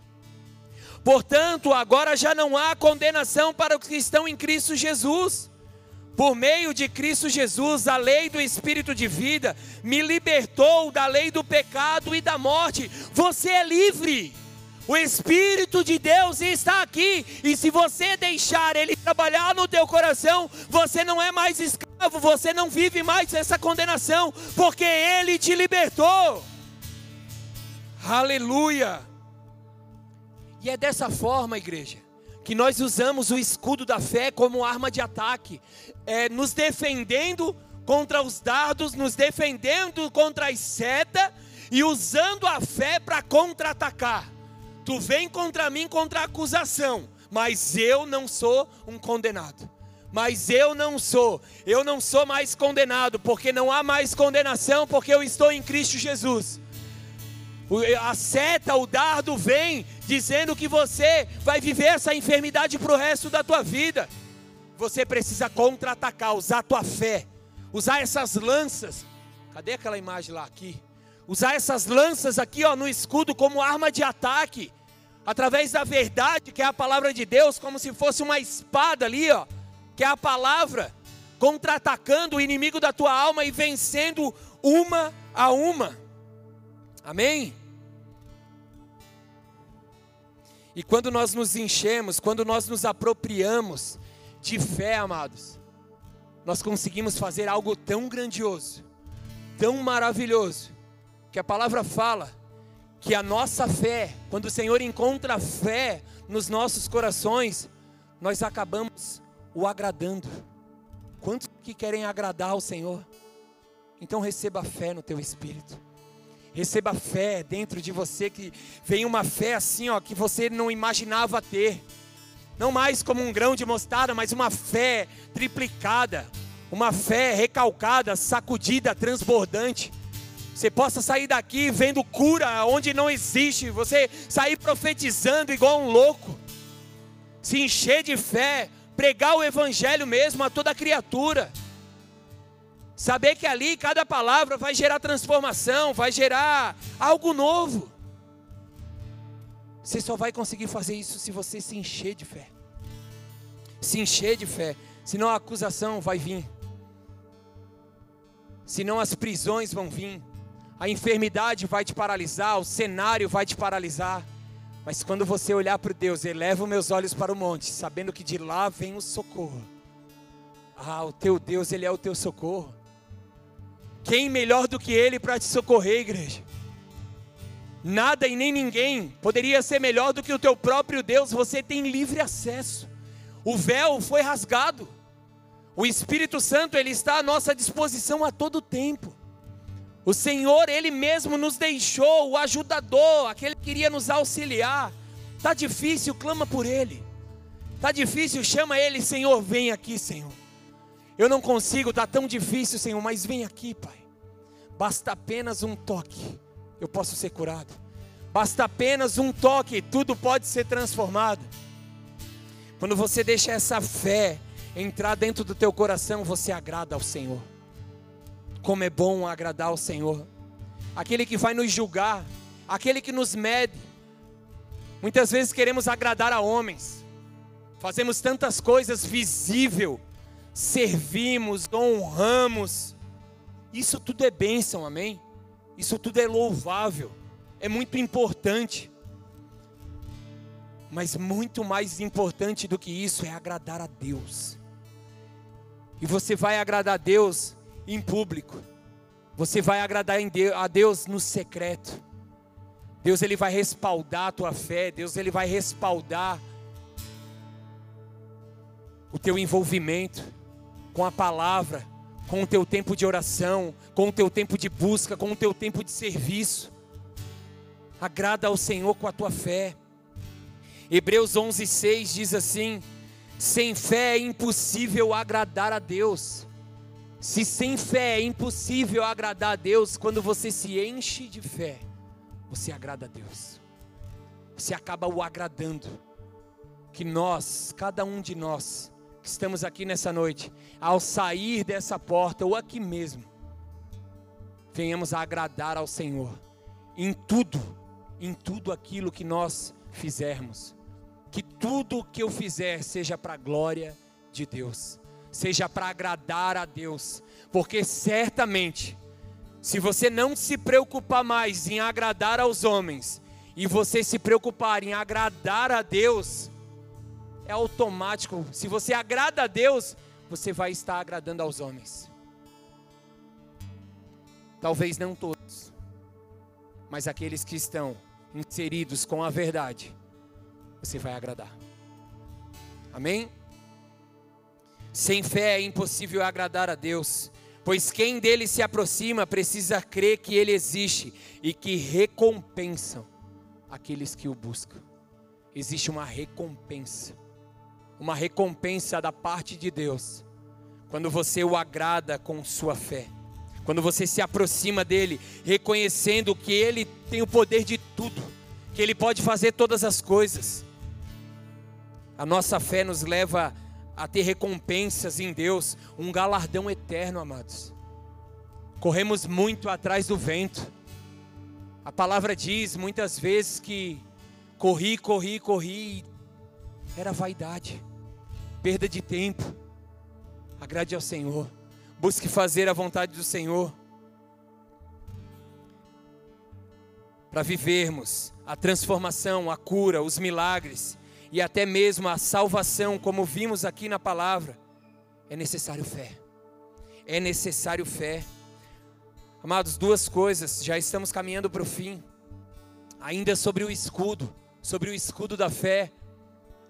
Portanto, agora já não há condenação para os que estão em Cristo Jesus por meio de Cristo Jesus, a lei do Espírito de vida me libertou da lei do pecado e da morte. Você é livre. O Espírito de Deus está aqui, e se você deixar Ele trabalhar no teu coração, você não é mais escravo, você não vive mais essa condenação, porque Ele te libertou. Aleluia! E é dessa forma, igreja, que nós usamos o escudo da fé como arma de ataque, é, nos defendendo contra os dardos, nos defendendo contra as setas e usando a fé para contra-atacar. Tu vem contra mim contra a acusação, mas eu não sou um condenado. Mas eu não sou, eu não sou mais condenado, porque não há mais condenação, porque eu estou em Cristo Jesus a seta, o dardo vem dizendo que você vai viver essa enfermidade para o resto da tua vida. Você precisa contra-atacar, usar a tua fé, usar essas lanças. Cadê aquela imagem lá aqui? Usar essas lanças aqui, ó, no escudo como arma de ataque, através da verdade, que é a palavra de Deus, como se fosse uma espada ali, ó, que é a palavra, contra-atacando o inimigo da tua alma e vencendo uma a uma. Amém? E quando nós nos enchemos, quando nós nos apropriamos de fé, amados, nós conseguimos fazer algo tão grandioso, tão maravilhoso, que a palavra fala que a nossa fé, quando o Senhor encontra fé nos nossos corações, nós acabamos o agradando. Quantos que querem agradar ao Senhor? Então receba fé no teu espírito. Receba fé dentro de você que vem uma fé assim, ó, que você não imaginava ter. Não mais como um grão de mostarda, mas uma fé triplicada, uma fé recalcada, sacudida, transbordante. Você possa sair daqui vendo cura onde não existe, você sair profetizando igual um louco. Se encher de fé, pregar o evangelho mesmo a toda criatura. Saber que ali cada palavra vai gerar transformação, vai gerar algo novo. Você só vai conseguir fazer isso se você se encher de fé. Se encher de fé. Senão a acusação vai vir. Senão as prisões vão vir. A enfermidade vai te paralisar, o cenário vai te paralisar. Mas quando você olhar para Deus, eleva os meus olhos para o monte, sabendo que de lá vem o socorro. Ah, o teu Deus, Ele é o teu socorro. Quem melhor do que Ele para te socorrer, igreja? Nada e nem ninguém poderia ser melhor do que o teu próprio Deus, você tem livre acesso. O véu foi rasgado. O Espírito Santo, ele está à nossa disposição a todo tempo. O Senhor, ele mesmo nos deixou o ajudador, aquele que queria nos auxiliar. Tá difícil, clama por ele. Tá difícil, chama ele, Senhor, vem aqui, Senhor. Eu não consigo, está tão difícil, Senhor, mas vem aqui, Pai. Basta apenas um toque, eu posso ser curado. Basta apenas um toque, tudo pode ser transformado. Quando você deixa essa fé entrar dentro do teu coração, você agrada ao Senhor. como é bom agradar ao Senhor. Aquele que vai nos julgar, aquele que nos mede. Muitas vezes queremos agradar a homens, fazemos tantas coisas visível, servimos, honramos. Isso tudo é bênção, amém? Isso tudo é louvável, é muito importante. Mas muito mais importante do que isso é agradar a Deus. E você vai agradar a Deus em público. Você vai agradar a Deus no secreto. Deus ele vai respaldar a tua fé, Deus ele vai respaldar o teu envolvimento com a palavra, com o teu tempo de oração, com o teu tempo de busca, com o teu tempo de serviço. Agrada ao Senhor com a tua fé. Hebreus 11:6 diz assim: sem fé é impossível agradar a Deus. Se sem fé é impossível agradar a Deus, quando você se enche de fé, você agrada a Deus. Você acaba o agradando. Que nós, cada um de nós, que estamos aqui nessa noite, ao sair dessa porta ou aqui mesmo, venhamos a agradar ao Senhor em tudo, em tudo aquilo que nós fizermos. Que tudo que eu fizer seja para a glória de Deus, seja para agradar a Deus, porque certamente, se você não se preocupar mais em agradar aos homens, e você se preocupar em agradar a Deus, é automático, se você agrada a Deus, você vai estar agradando aos homens. Talvez não todos, mas aqueles que estão inseridos com a verdade você vai agradar. Amém? Sem fé é impossível agradar a Deus, pois quem dele se aproxima precisa crer que ele existe e que recompensam aqueles que o buscam. Existe uma recompensa, uma recompensa da parte de Deus, quando você o agrada com sua fé, quando você se aproxima dele, reconhecendo que ele tem o poder de tudo, que ele pode fazer todas as coisas a nossa fé nos leva a ter recompensas em Deus, um galardão eterno, amados. Corremos muito atrás do vento. A palavra diz muitas vezes que corri, corri, corri, era vaidade, perda de tempo. Agrade ao Senhor, busque fazer a vontade do Senhor. Para vivermos a transformação, a cura, os milagres, e até mesmo a salvação, como vimos aqui na palavra, é necessário fé. É necessário fé. Amados, duas coisas, já estamos caminhando para o fim. Ainda sobre o escudo, sobre o escudo da fé.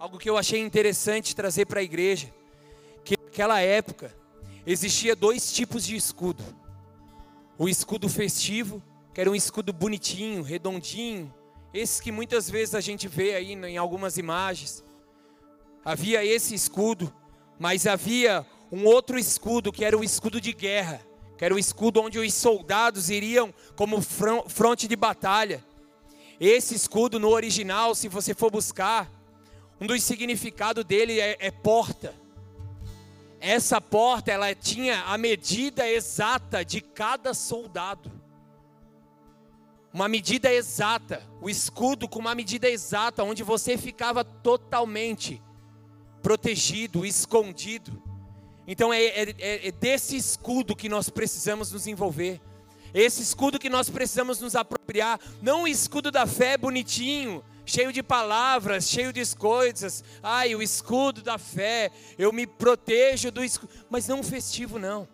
Algo que eu achei interessante trazer para a igreja, que naquela época existia dois tipos de escudo. O escudo festivo, que era um escudo bonitinho, redondinho, esses que muitas vezes a gente vê aí em algumas imagens. Havia esse escudo, mas havia um outro escudo que era o escudo de guerra, que era o escudo onde os soldados iriam como fronte de batalha. Esse escudo no original, se você for buscar, um dos significados dele é, é porta. Essa porta, ela tinha a medida exata de cada soldado uma medida exata, o escudo com uma medida exata, onde você ficava totalmente protegido, escondido. Então é, é, é, é, desse escudo que nós precisamos nos envolver. Esse escudo que nós precisamos nos apropriar, não o escudo da fé bonitinho, cheio de palavras, cheio de coisas. Ai, o escudo da fé, eu me protejo do escudo, mas não o festivo não.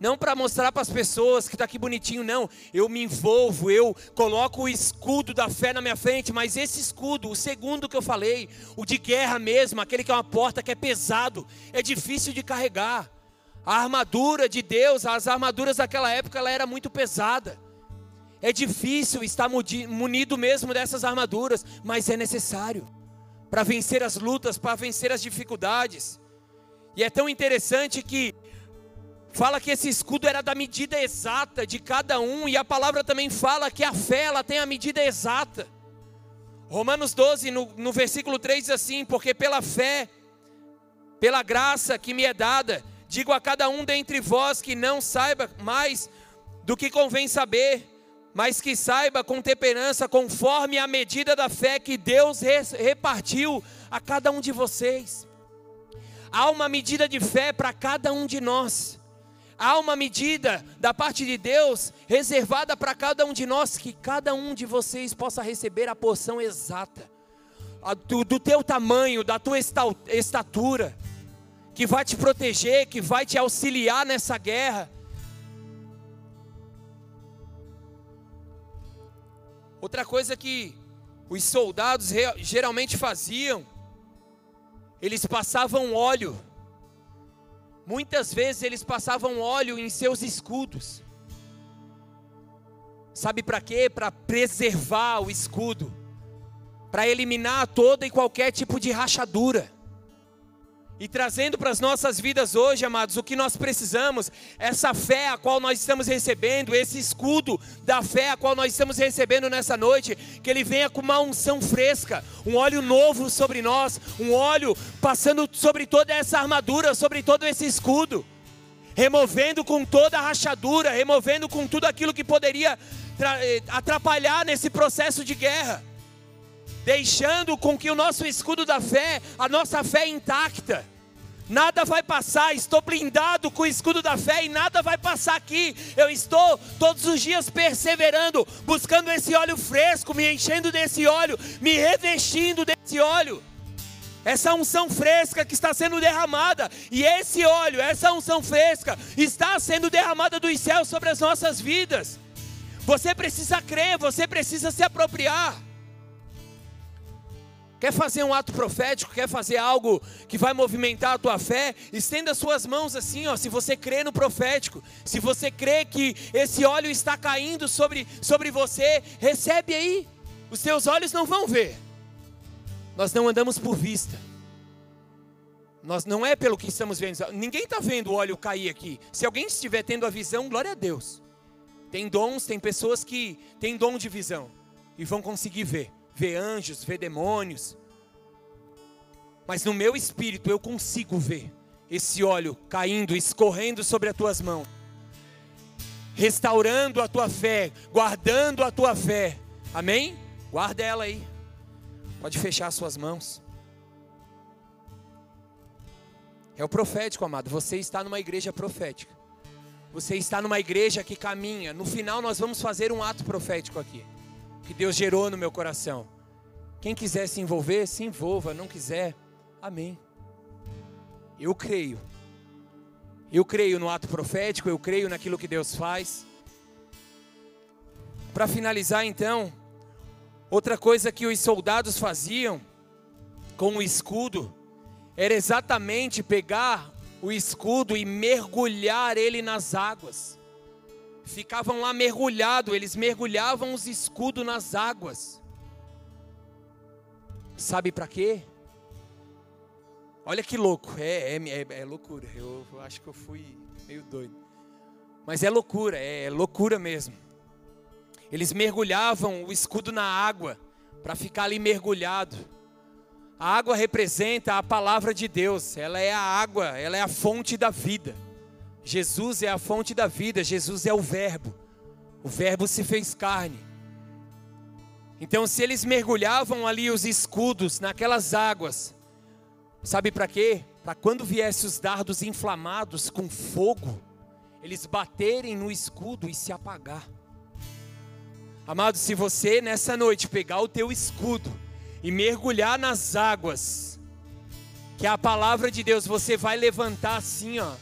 Não para mostrar para as pessoas que está aqui bonitinho, não. Eu me envolvo, eu coloco o escudo da fé na minha frente, mas esse escudo, o segundo que eu falei, o de guerra mesmo, aquele que é uma porta que é pesado, é difícil de carregar. A armadura de Deus, as armaduras daquela época, ela era muito pesada. É difícil estar munido mesmo dessas armaduras, mas é necessário para vencer as lutas, para vencer as dificuldades. E é tão interessante que fala que esse escudo era da medida exata de cada um, e a palavra também fala que a fé ela tem a medida exata. Romanos 12, no, no versículo 3 diz assim: Porque pela fé, pela graça que me é dada, digo a cada um dentre vós que não saiba mais do que convém saber, mas que saiba com temperança, conforme a medida da fé que Deus repartiu a cada um de vocês. Há uma medida de fé para cada um de nós. Há uma medida da parte de Deus reservada para cada um de nós, que cada um de vocês possa receber a porção exata, do, do teu tamanho, da tua estatura, que vai te proteger, que vai te auxiliar nessa guerra. Outra coisa que os soldados geralmente faziam, eles passavam óleo Muitas vezes eles passavam óleo em seus escudos. Sabe para quê? Para preservar o escudo, para eliminar toda e qualquer tipo de rachadura. E trazendo para as nossas vidas hoje, amados, o que nós precisamos, essa fé a qual nós estamos recebendo, esse escudo da fé a qual nós estamos recebendo nessa noite, que ele venha com uma unção fresca, um óleo novo sobre nós, um óleo passando sobre toda essa armadura, sobre todo esse escudo, removendo com toda a rachadura, removendo com tudo aquilo que poderia eh, atrapalhar nesse processo de guerra deixando com que o nosso escudo da fé, a nossa fé intacta, nada vai passar. Estou blindado com o escudo da fé e nada vai passar aqui. Eu estou todos os dias perseverando, buscando esse óleo fresco, me enchendo desse óleo, me revestindo desse óleo. Essa unção fresca que está sendo derramada, e esse óleo, essa unção fresca, está sendo derramada dos céus sobre as nossas vidas. Você precisa crer, você precisa se apropriar. Quer fazer um ato profético? Quer fazer algo que vai movimentar a tua fé? Estenda as suas mãos assim, ó. Se você crê no profético, se você crê que esse óleo está caindo sobre, sobre você, recebe aí. Os teus olhos não vão ver. Nós não andamos por vista. Nós não é pelo que estamos vendo. Ninguém está vendo o óleo cair aqui. Se alguém estiver tendo a visão, glória a Deus. Tem dons, tem pessoas que têm dom de visão e vão conseguir ver ver anjos, ver demônios. Mas no meu espírito eu consigo ver esse óleo caindo, escorrendo sobre as tuas mãos, restaurando a tua fé, guardando a tua fé. Amém? Guarda ela aí. Pode fechar as suas mãos. É o profético, amado. Você está numa igreja profética. Você está numa igreja que caminha. No final, nós vamos fazer um ato profético aqui que Deus gerou no meu coração. Quem quiser se envolver, se envolva. Não quiser, amém. Eu creio. Eu creio no ato profético, eu creio naquilo que Deus faz. Para finalizar, então, outra coisa que os soldados faziam com o escudo era exatamente pegar o escudo e mergulhar ele nas águas ficavam lá mergulhados, eles mergulhavam os escudos nas águas. Sabe para quê? Olha que louco, é, é, é, é loucura. Eu, acho que eu fui meio doido. Mas é loucura, é, é loucura mesmo. Eles mergulhavam o escudo na água para ficar ali mergulhado. A água representa a palavra de Deus, ela é a água, ela é a fonte da vida. Jesus é a fonte da vida, Jesus é o Verbo. O Verbo se fez carne. Então, se eles mergulhavam ali os escudos naquelas águas, sabe para quê? Para quando viessem os dardos inflamados com fogo, eles baterem no escudo e se apagar. Amado, se você nessa noite pegar o teu escudo e mergulhar nas águas, que é a palavra de Deus, você vai levantar assim, ó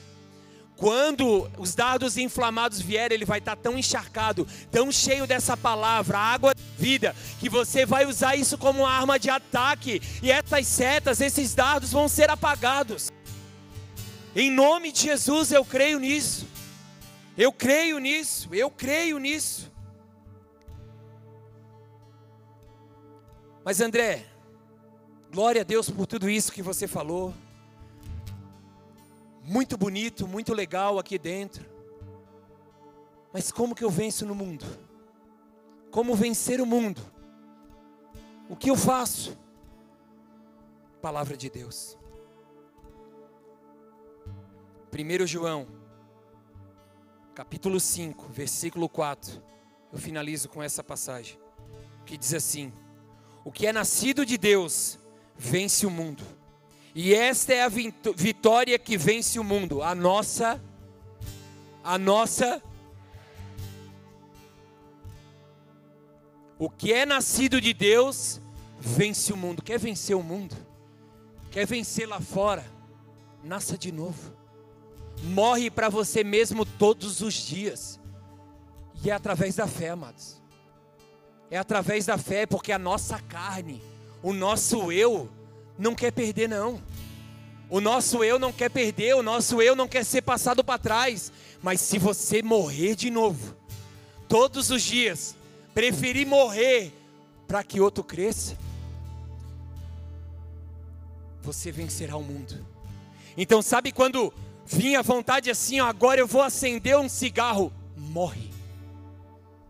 quando os dardos inflamados vierem, ele vai estar tão encharcado, tão cheio dessa palavra, água vida, que você vai usar isso como uma arma de ataque, e essas setas, esses dardos vão ser apagados. Em nome de Jesus, eu creio nisso. Eu creio nisso, eu creio nisso. Mas André, glória a Deus por tudo isso que você falou muito bonito, muito legal aqui dentro. Mas como que eu venço no mundo? Como vencer o mundo? O que eu faço? Palavra de Deus. 1 João, capítulo 5, versículo 4. Eu finalizo com essa passagem, que diz assim: O que é nascido de Deus vence o mundo. E esta é a vitória que vence o mundo, a nossa a nossa O que é nascido de Deus vence o mundo. Quer vencer o mundo? Quer vencer lá fora? Nasça de novo. Morre para você mesmo todos os dias. E é através da fé, amados. É através da fé, porque a nossa carne, o nosso eu, não quer perder, não. O nosso eu não quer perder, o nosso eu não quer ser passado para trás. Mas se você morrer de novo, todos os dias, preferir morrer para que outro cresça, você vencerá o mundo. Então, sabe quando vinha a vontade assim, ó, agora eu vou acender um cigarro? Morre.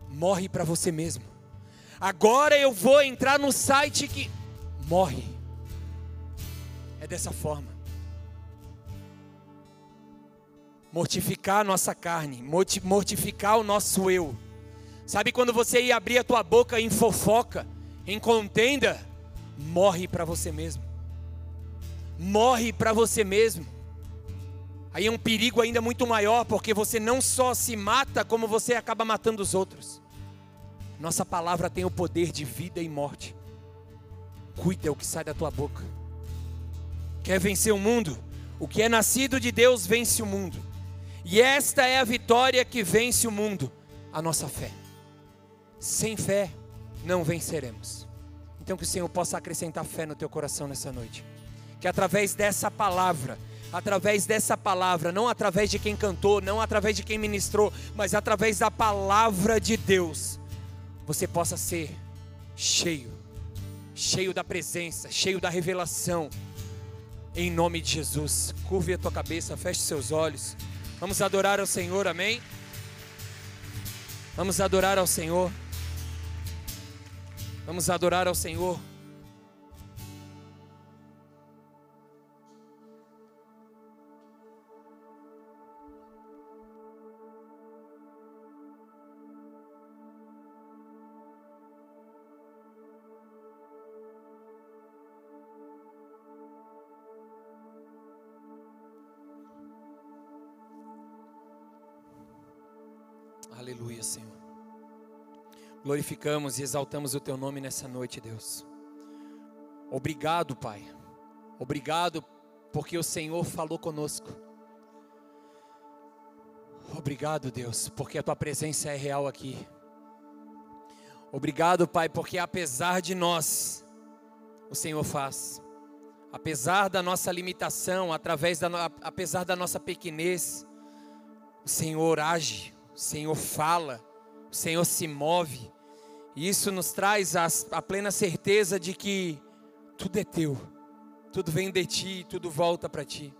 Morre para você mesmo. Agora eu vou entrar no site que morre. É dessa forma. Mortificar a nossa carne, mortificar o nosso eu Sabe quando você ia abrir a tua boca em fofoca, em contenda, morre para você mesmo. Morre para você mesmo. Aí é um perigo ainda muito maior, porque você não só se mata, como você acaba matando os outros. Nossa palavra tem o poder de vida e morte. Cuida o que sai da tua boca. Quer vencer o mundo? O que é nascido de Deus vence o mundo. E esta é a vitória que vence o mundo, a nossa fé. Sem fé não venceremos. Então que o Senhor possa acrescentar fé no teu coração nessa noite. Que através dessa palavra, através dessa palavra, não através de quem cantou, não através de quem ministrou, mas através da palavra de Deus, você possa ser cheio, cheio da presença, cheio da revelação. Em nome de Jesus. Curve a tua cabeça, feche seus olhos. Vamos adorar ao Senhor, amém? Vamos adorar ao Senhor. Vamos adorar ao Senhor. Aleluia, Senhor. Glorificamos e exaltamos o teu nome nessa noite, Deus. Obrigado, Pai. Obrigado porque o Senhor falou conosco. Obrigado, Deus, porque a tua presença é real aqui. Obrigado, Pai, porque apesar de nós, o Senhor faz. Apesar da nossa limitação, através da, apesar da nossa pequenez, o Senhor age, o Senhor fala, o Senhor se move. E isso nos traz a, a plena certeza de que tudo é teu, tudo vem de ti, tudo volta para ti.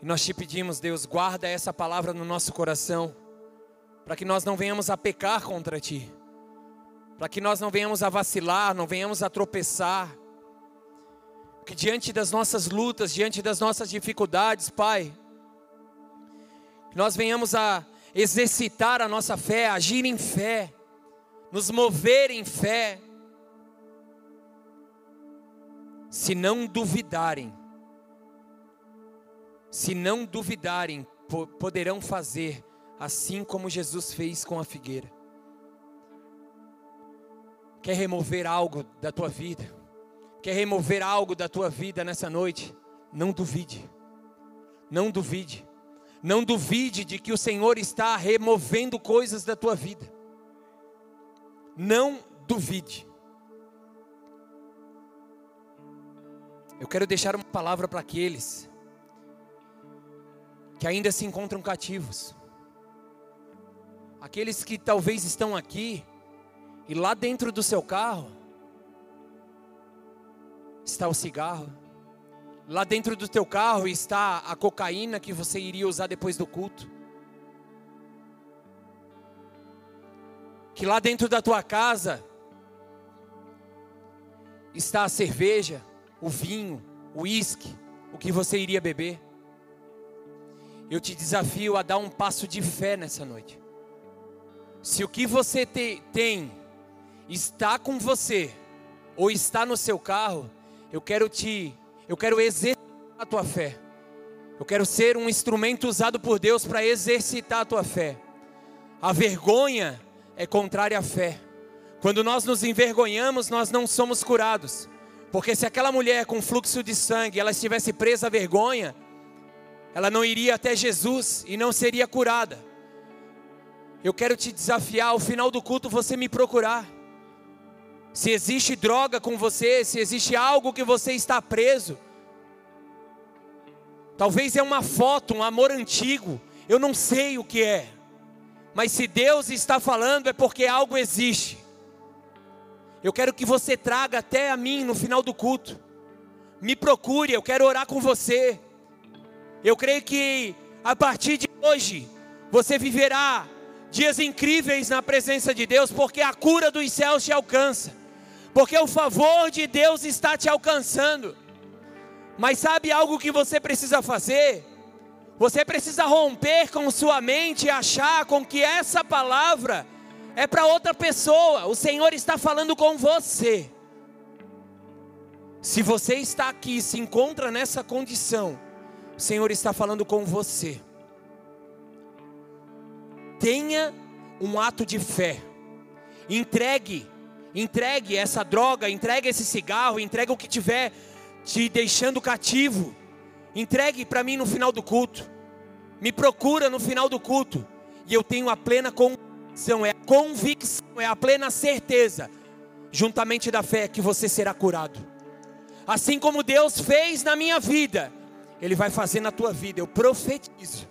E nós te pedimos, Deus, guarda essa palavra no nosso coração, para que nós não venhamos a pecar contra ti, para que nós não venhamos a vacilar, não venhamos a tropeçar, que diante das nossas lutas, diante das nossas dificuldades, Pai, nós venhamos a exercitar a nossa fé, agir em fé, nos mover em fé, se não duvidarem, se não duvidarem, poderão fazer assim como Jesus fez com a figueira. Quer remover algo da tua vida? Quer remover algo da tua vida nessa noite? Não duvide. Não duvide. Não duvide de que o Senhor está removendo coisas da tua vida. Não duvide. Eu quero deixar uma palavra para aqueles que ainda se encontram cativos. Aqueles que talvez estão aqui e lá dentro do seu carro está o cigarro. Lá dentro do teu carro está a cocaína que você iria usar depois do culto. que lá dentro da tua casa está a cerveja, o vinho, o uísque, o que você iria beber. Eu te desafio a dar um passo de fé nessa noite. Se o que você te, tem está com você ou está no seu carro, eu quero te, eu quero exercitar a tua fé. Eu quero ser um instrumento usado por Deus para exercitar a tua fé. A vergonha é contrária à fé. Quando nós nos envergonhamos, nós não somos curados. Porque se aquela mulher com fluxo de sangue, ela estivesse presa à vergonha, ela não iria até Jesus e não seria curada. Eu quero te desafiar, ao final do culto você me procurar. Se existe droga com você, se existe algo que você está preso, talvez é uma foto, um amor antigo, eu não sei o que é, mas se Deus está falando é porque algo existe. Eu quero que você traga até a mim no final do culto, me procure, eu quero orar com você. Eu creio que a partir de hoje você viverá dias incríveis na presença de Deus, porque a cura dos céus te alcança porque o favor de Deus está te alcançando. Mas sabe algo que você precisa fazer? Você precisa romper com sua mente e achar com que essa palavra é para outra pessoa. O Senhor está falando com você. Se você está aqui, se encontra nessa condição, o Senhor está falando com você. Tenha um ato de fé. Entregue Entregue essa droga, entregue esse cigarro, entregue o que tiver te deixando cativo. Entregue para mim no final do culto. Me procura no final do culto. E eu tenho a plena convicção, é a convicção, é a plena certeza, juntamente da fé, que você será curado. Assim como Deus fez na minha vida, Ele vai fazer na tua vida. Eu profetizo.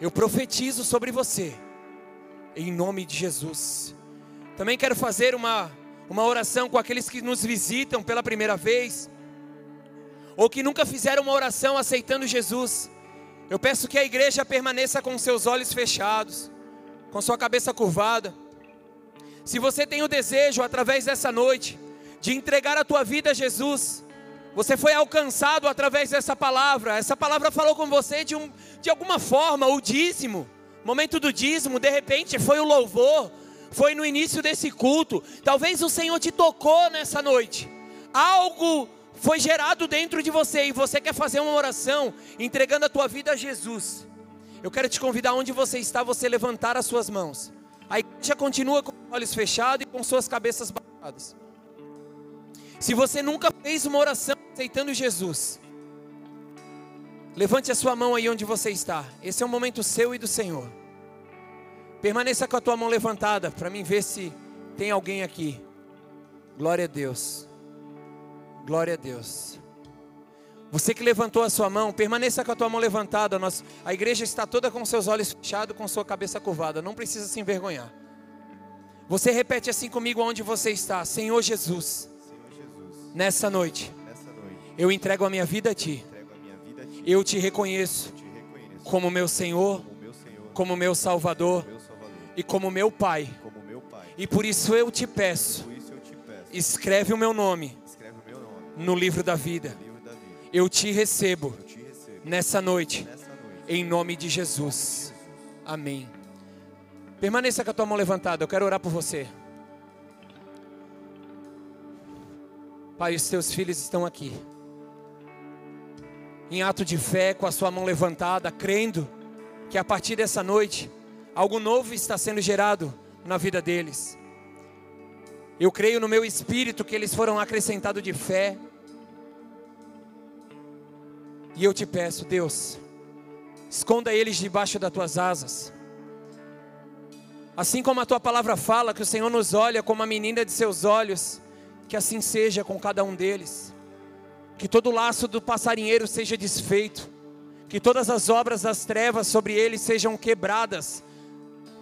Eu profetizo sobre você. Em nome de Jesus. Também quero fazer uma, uma oração com aqueles que nos visitam pela primeira vez, ou que nunca fizeram uma oração aceitando Jesus. Eu peço que a igreja permaneça com seus olhos fechados, com sua cabeça curvada. Se você tem o desejo, através dessa noite, de entregar a tua vida a Jesus, você foi alcançado através dessa palavra. Essa palavra falou com você de, um, de alguma forma, o dízimo. Momento do dízimo, de repente foi o louvor, foi no início desse culto. Talvez o Senhor te tocou nessa noite. Algo foi gerado dentro de você e você quer fazer uma oração entregando a tua vida a Jesus. Eu quero te convidar onde você está, você levantar as suas mãos. A igreja continua com os olhos fechados e com suas cabeças baixadas. Se você nunca fez uma oração aceitando Jesus, levante a sua mão aí onde você está. Esse é o momento seu e do Senhor. Permaneça com a tua mão levantada para mim ver se tem alguém aqui. Glória a Deus. Glória a Deus. Você que levantou a sua mão, permaneça com a tua mão levantada. Nós, a igreja está toda com seus olhos fechados, com sua cabeça curvada. Não precisa se envergonhar. Você repete assim comigo onde você está. Senhor Jesus. Senhor Jesus nessa, noite, nessa noite, eu entrego a minha vida a Ti. Eu te reconheço, eu te reconheço como meu Senhor, como meu, Senhor, como meu Salvador e como meu Pai. Como meu pai. E por isso eu te peço, eu te peço escreve, o meu nome, o meu nome no livro da vida. Livro da vida. Eu, te recebo, eu te recebo nessa, noite, nessa noite, em nome de Jesus. Jesus. Amém. Permaneça com a tua mão levantada, eu quero orar por você. Pai, os teus filhos estão aqui. Em ato de fé, com a sua mão levantada, crendo que a partir dessa noite algo novo está sendo gerado na vida deles. Eu creio no meu espírito que eles foram acrescentados de fé. E eu te peço, Deus, esconda eles debaixo das tuas asas. Assim como a tua palavra fala que o Senhor nos olha como a menina de seus olhos, que assim seja com cada um deles. Que todo laço do passarinheiro seja desfeito, que todas as obras das trevas sobre eles sejam quebradas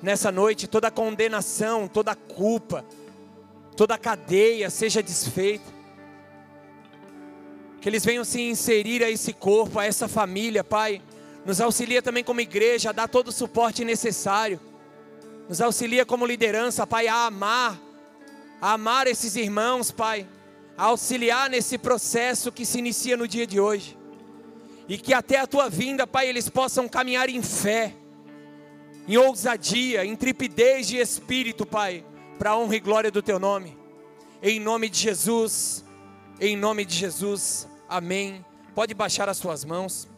nessa noite toda condenação, toda culpa, toda cadeia seja desfeita. Que eles venham se inserir a esse corpo, a essa família, Pai. Nos auxilia também como igreja a dar todo o suporte necessário. Nos auxilia como liderança, Pai, a amar, a amar esses irmãos, Pai, a auxiliar nesse processo que se inicia no dia de hoje. E que até a tua vinda, Pai, eles possam caminhar em fé, em ousadia, em tripidez de espírito, Pai, para a honra e glória do teu nome. Em nome de Jesus, em nome de Jesus, amém. Pode baixar as suas mãos.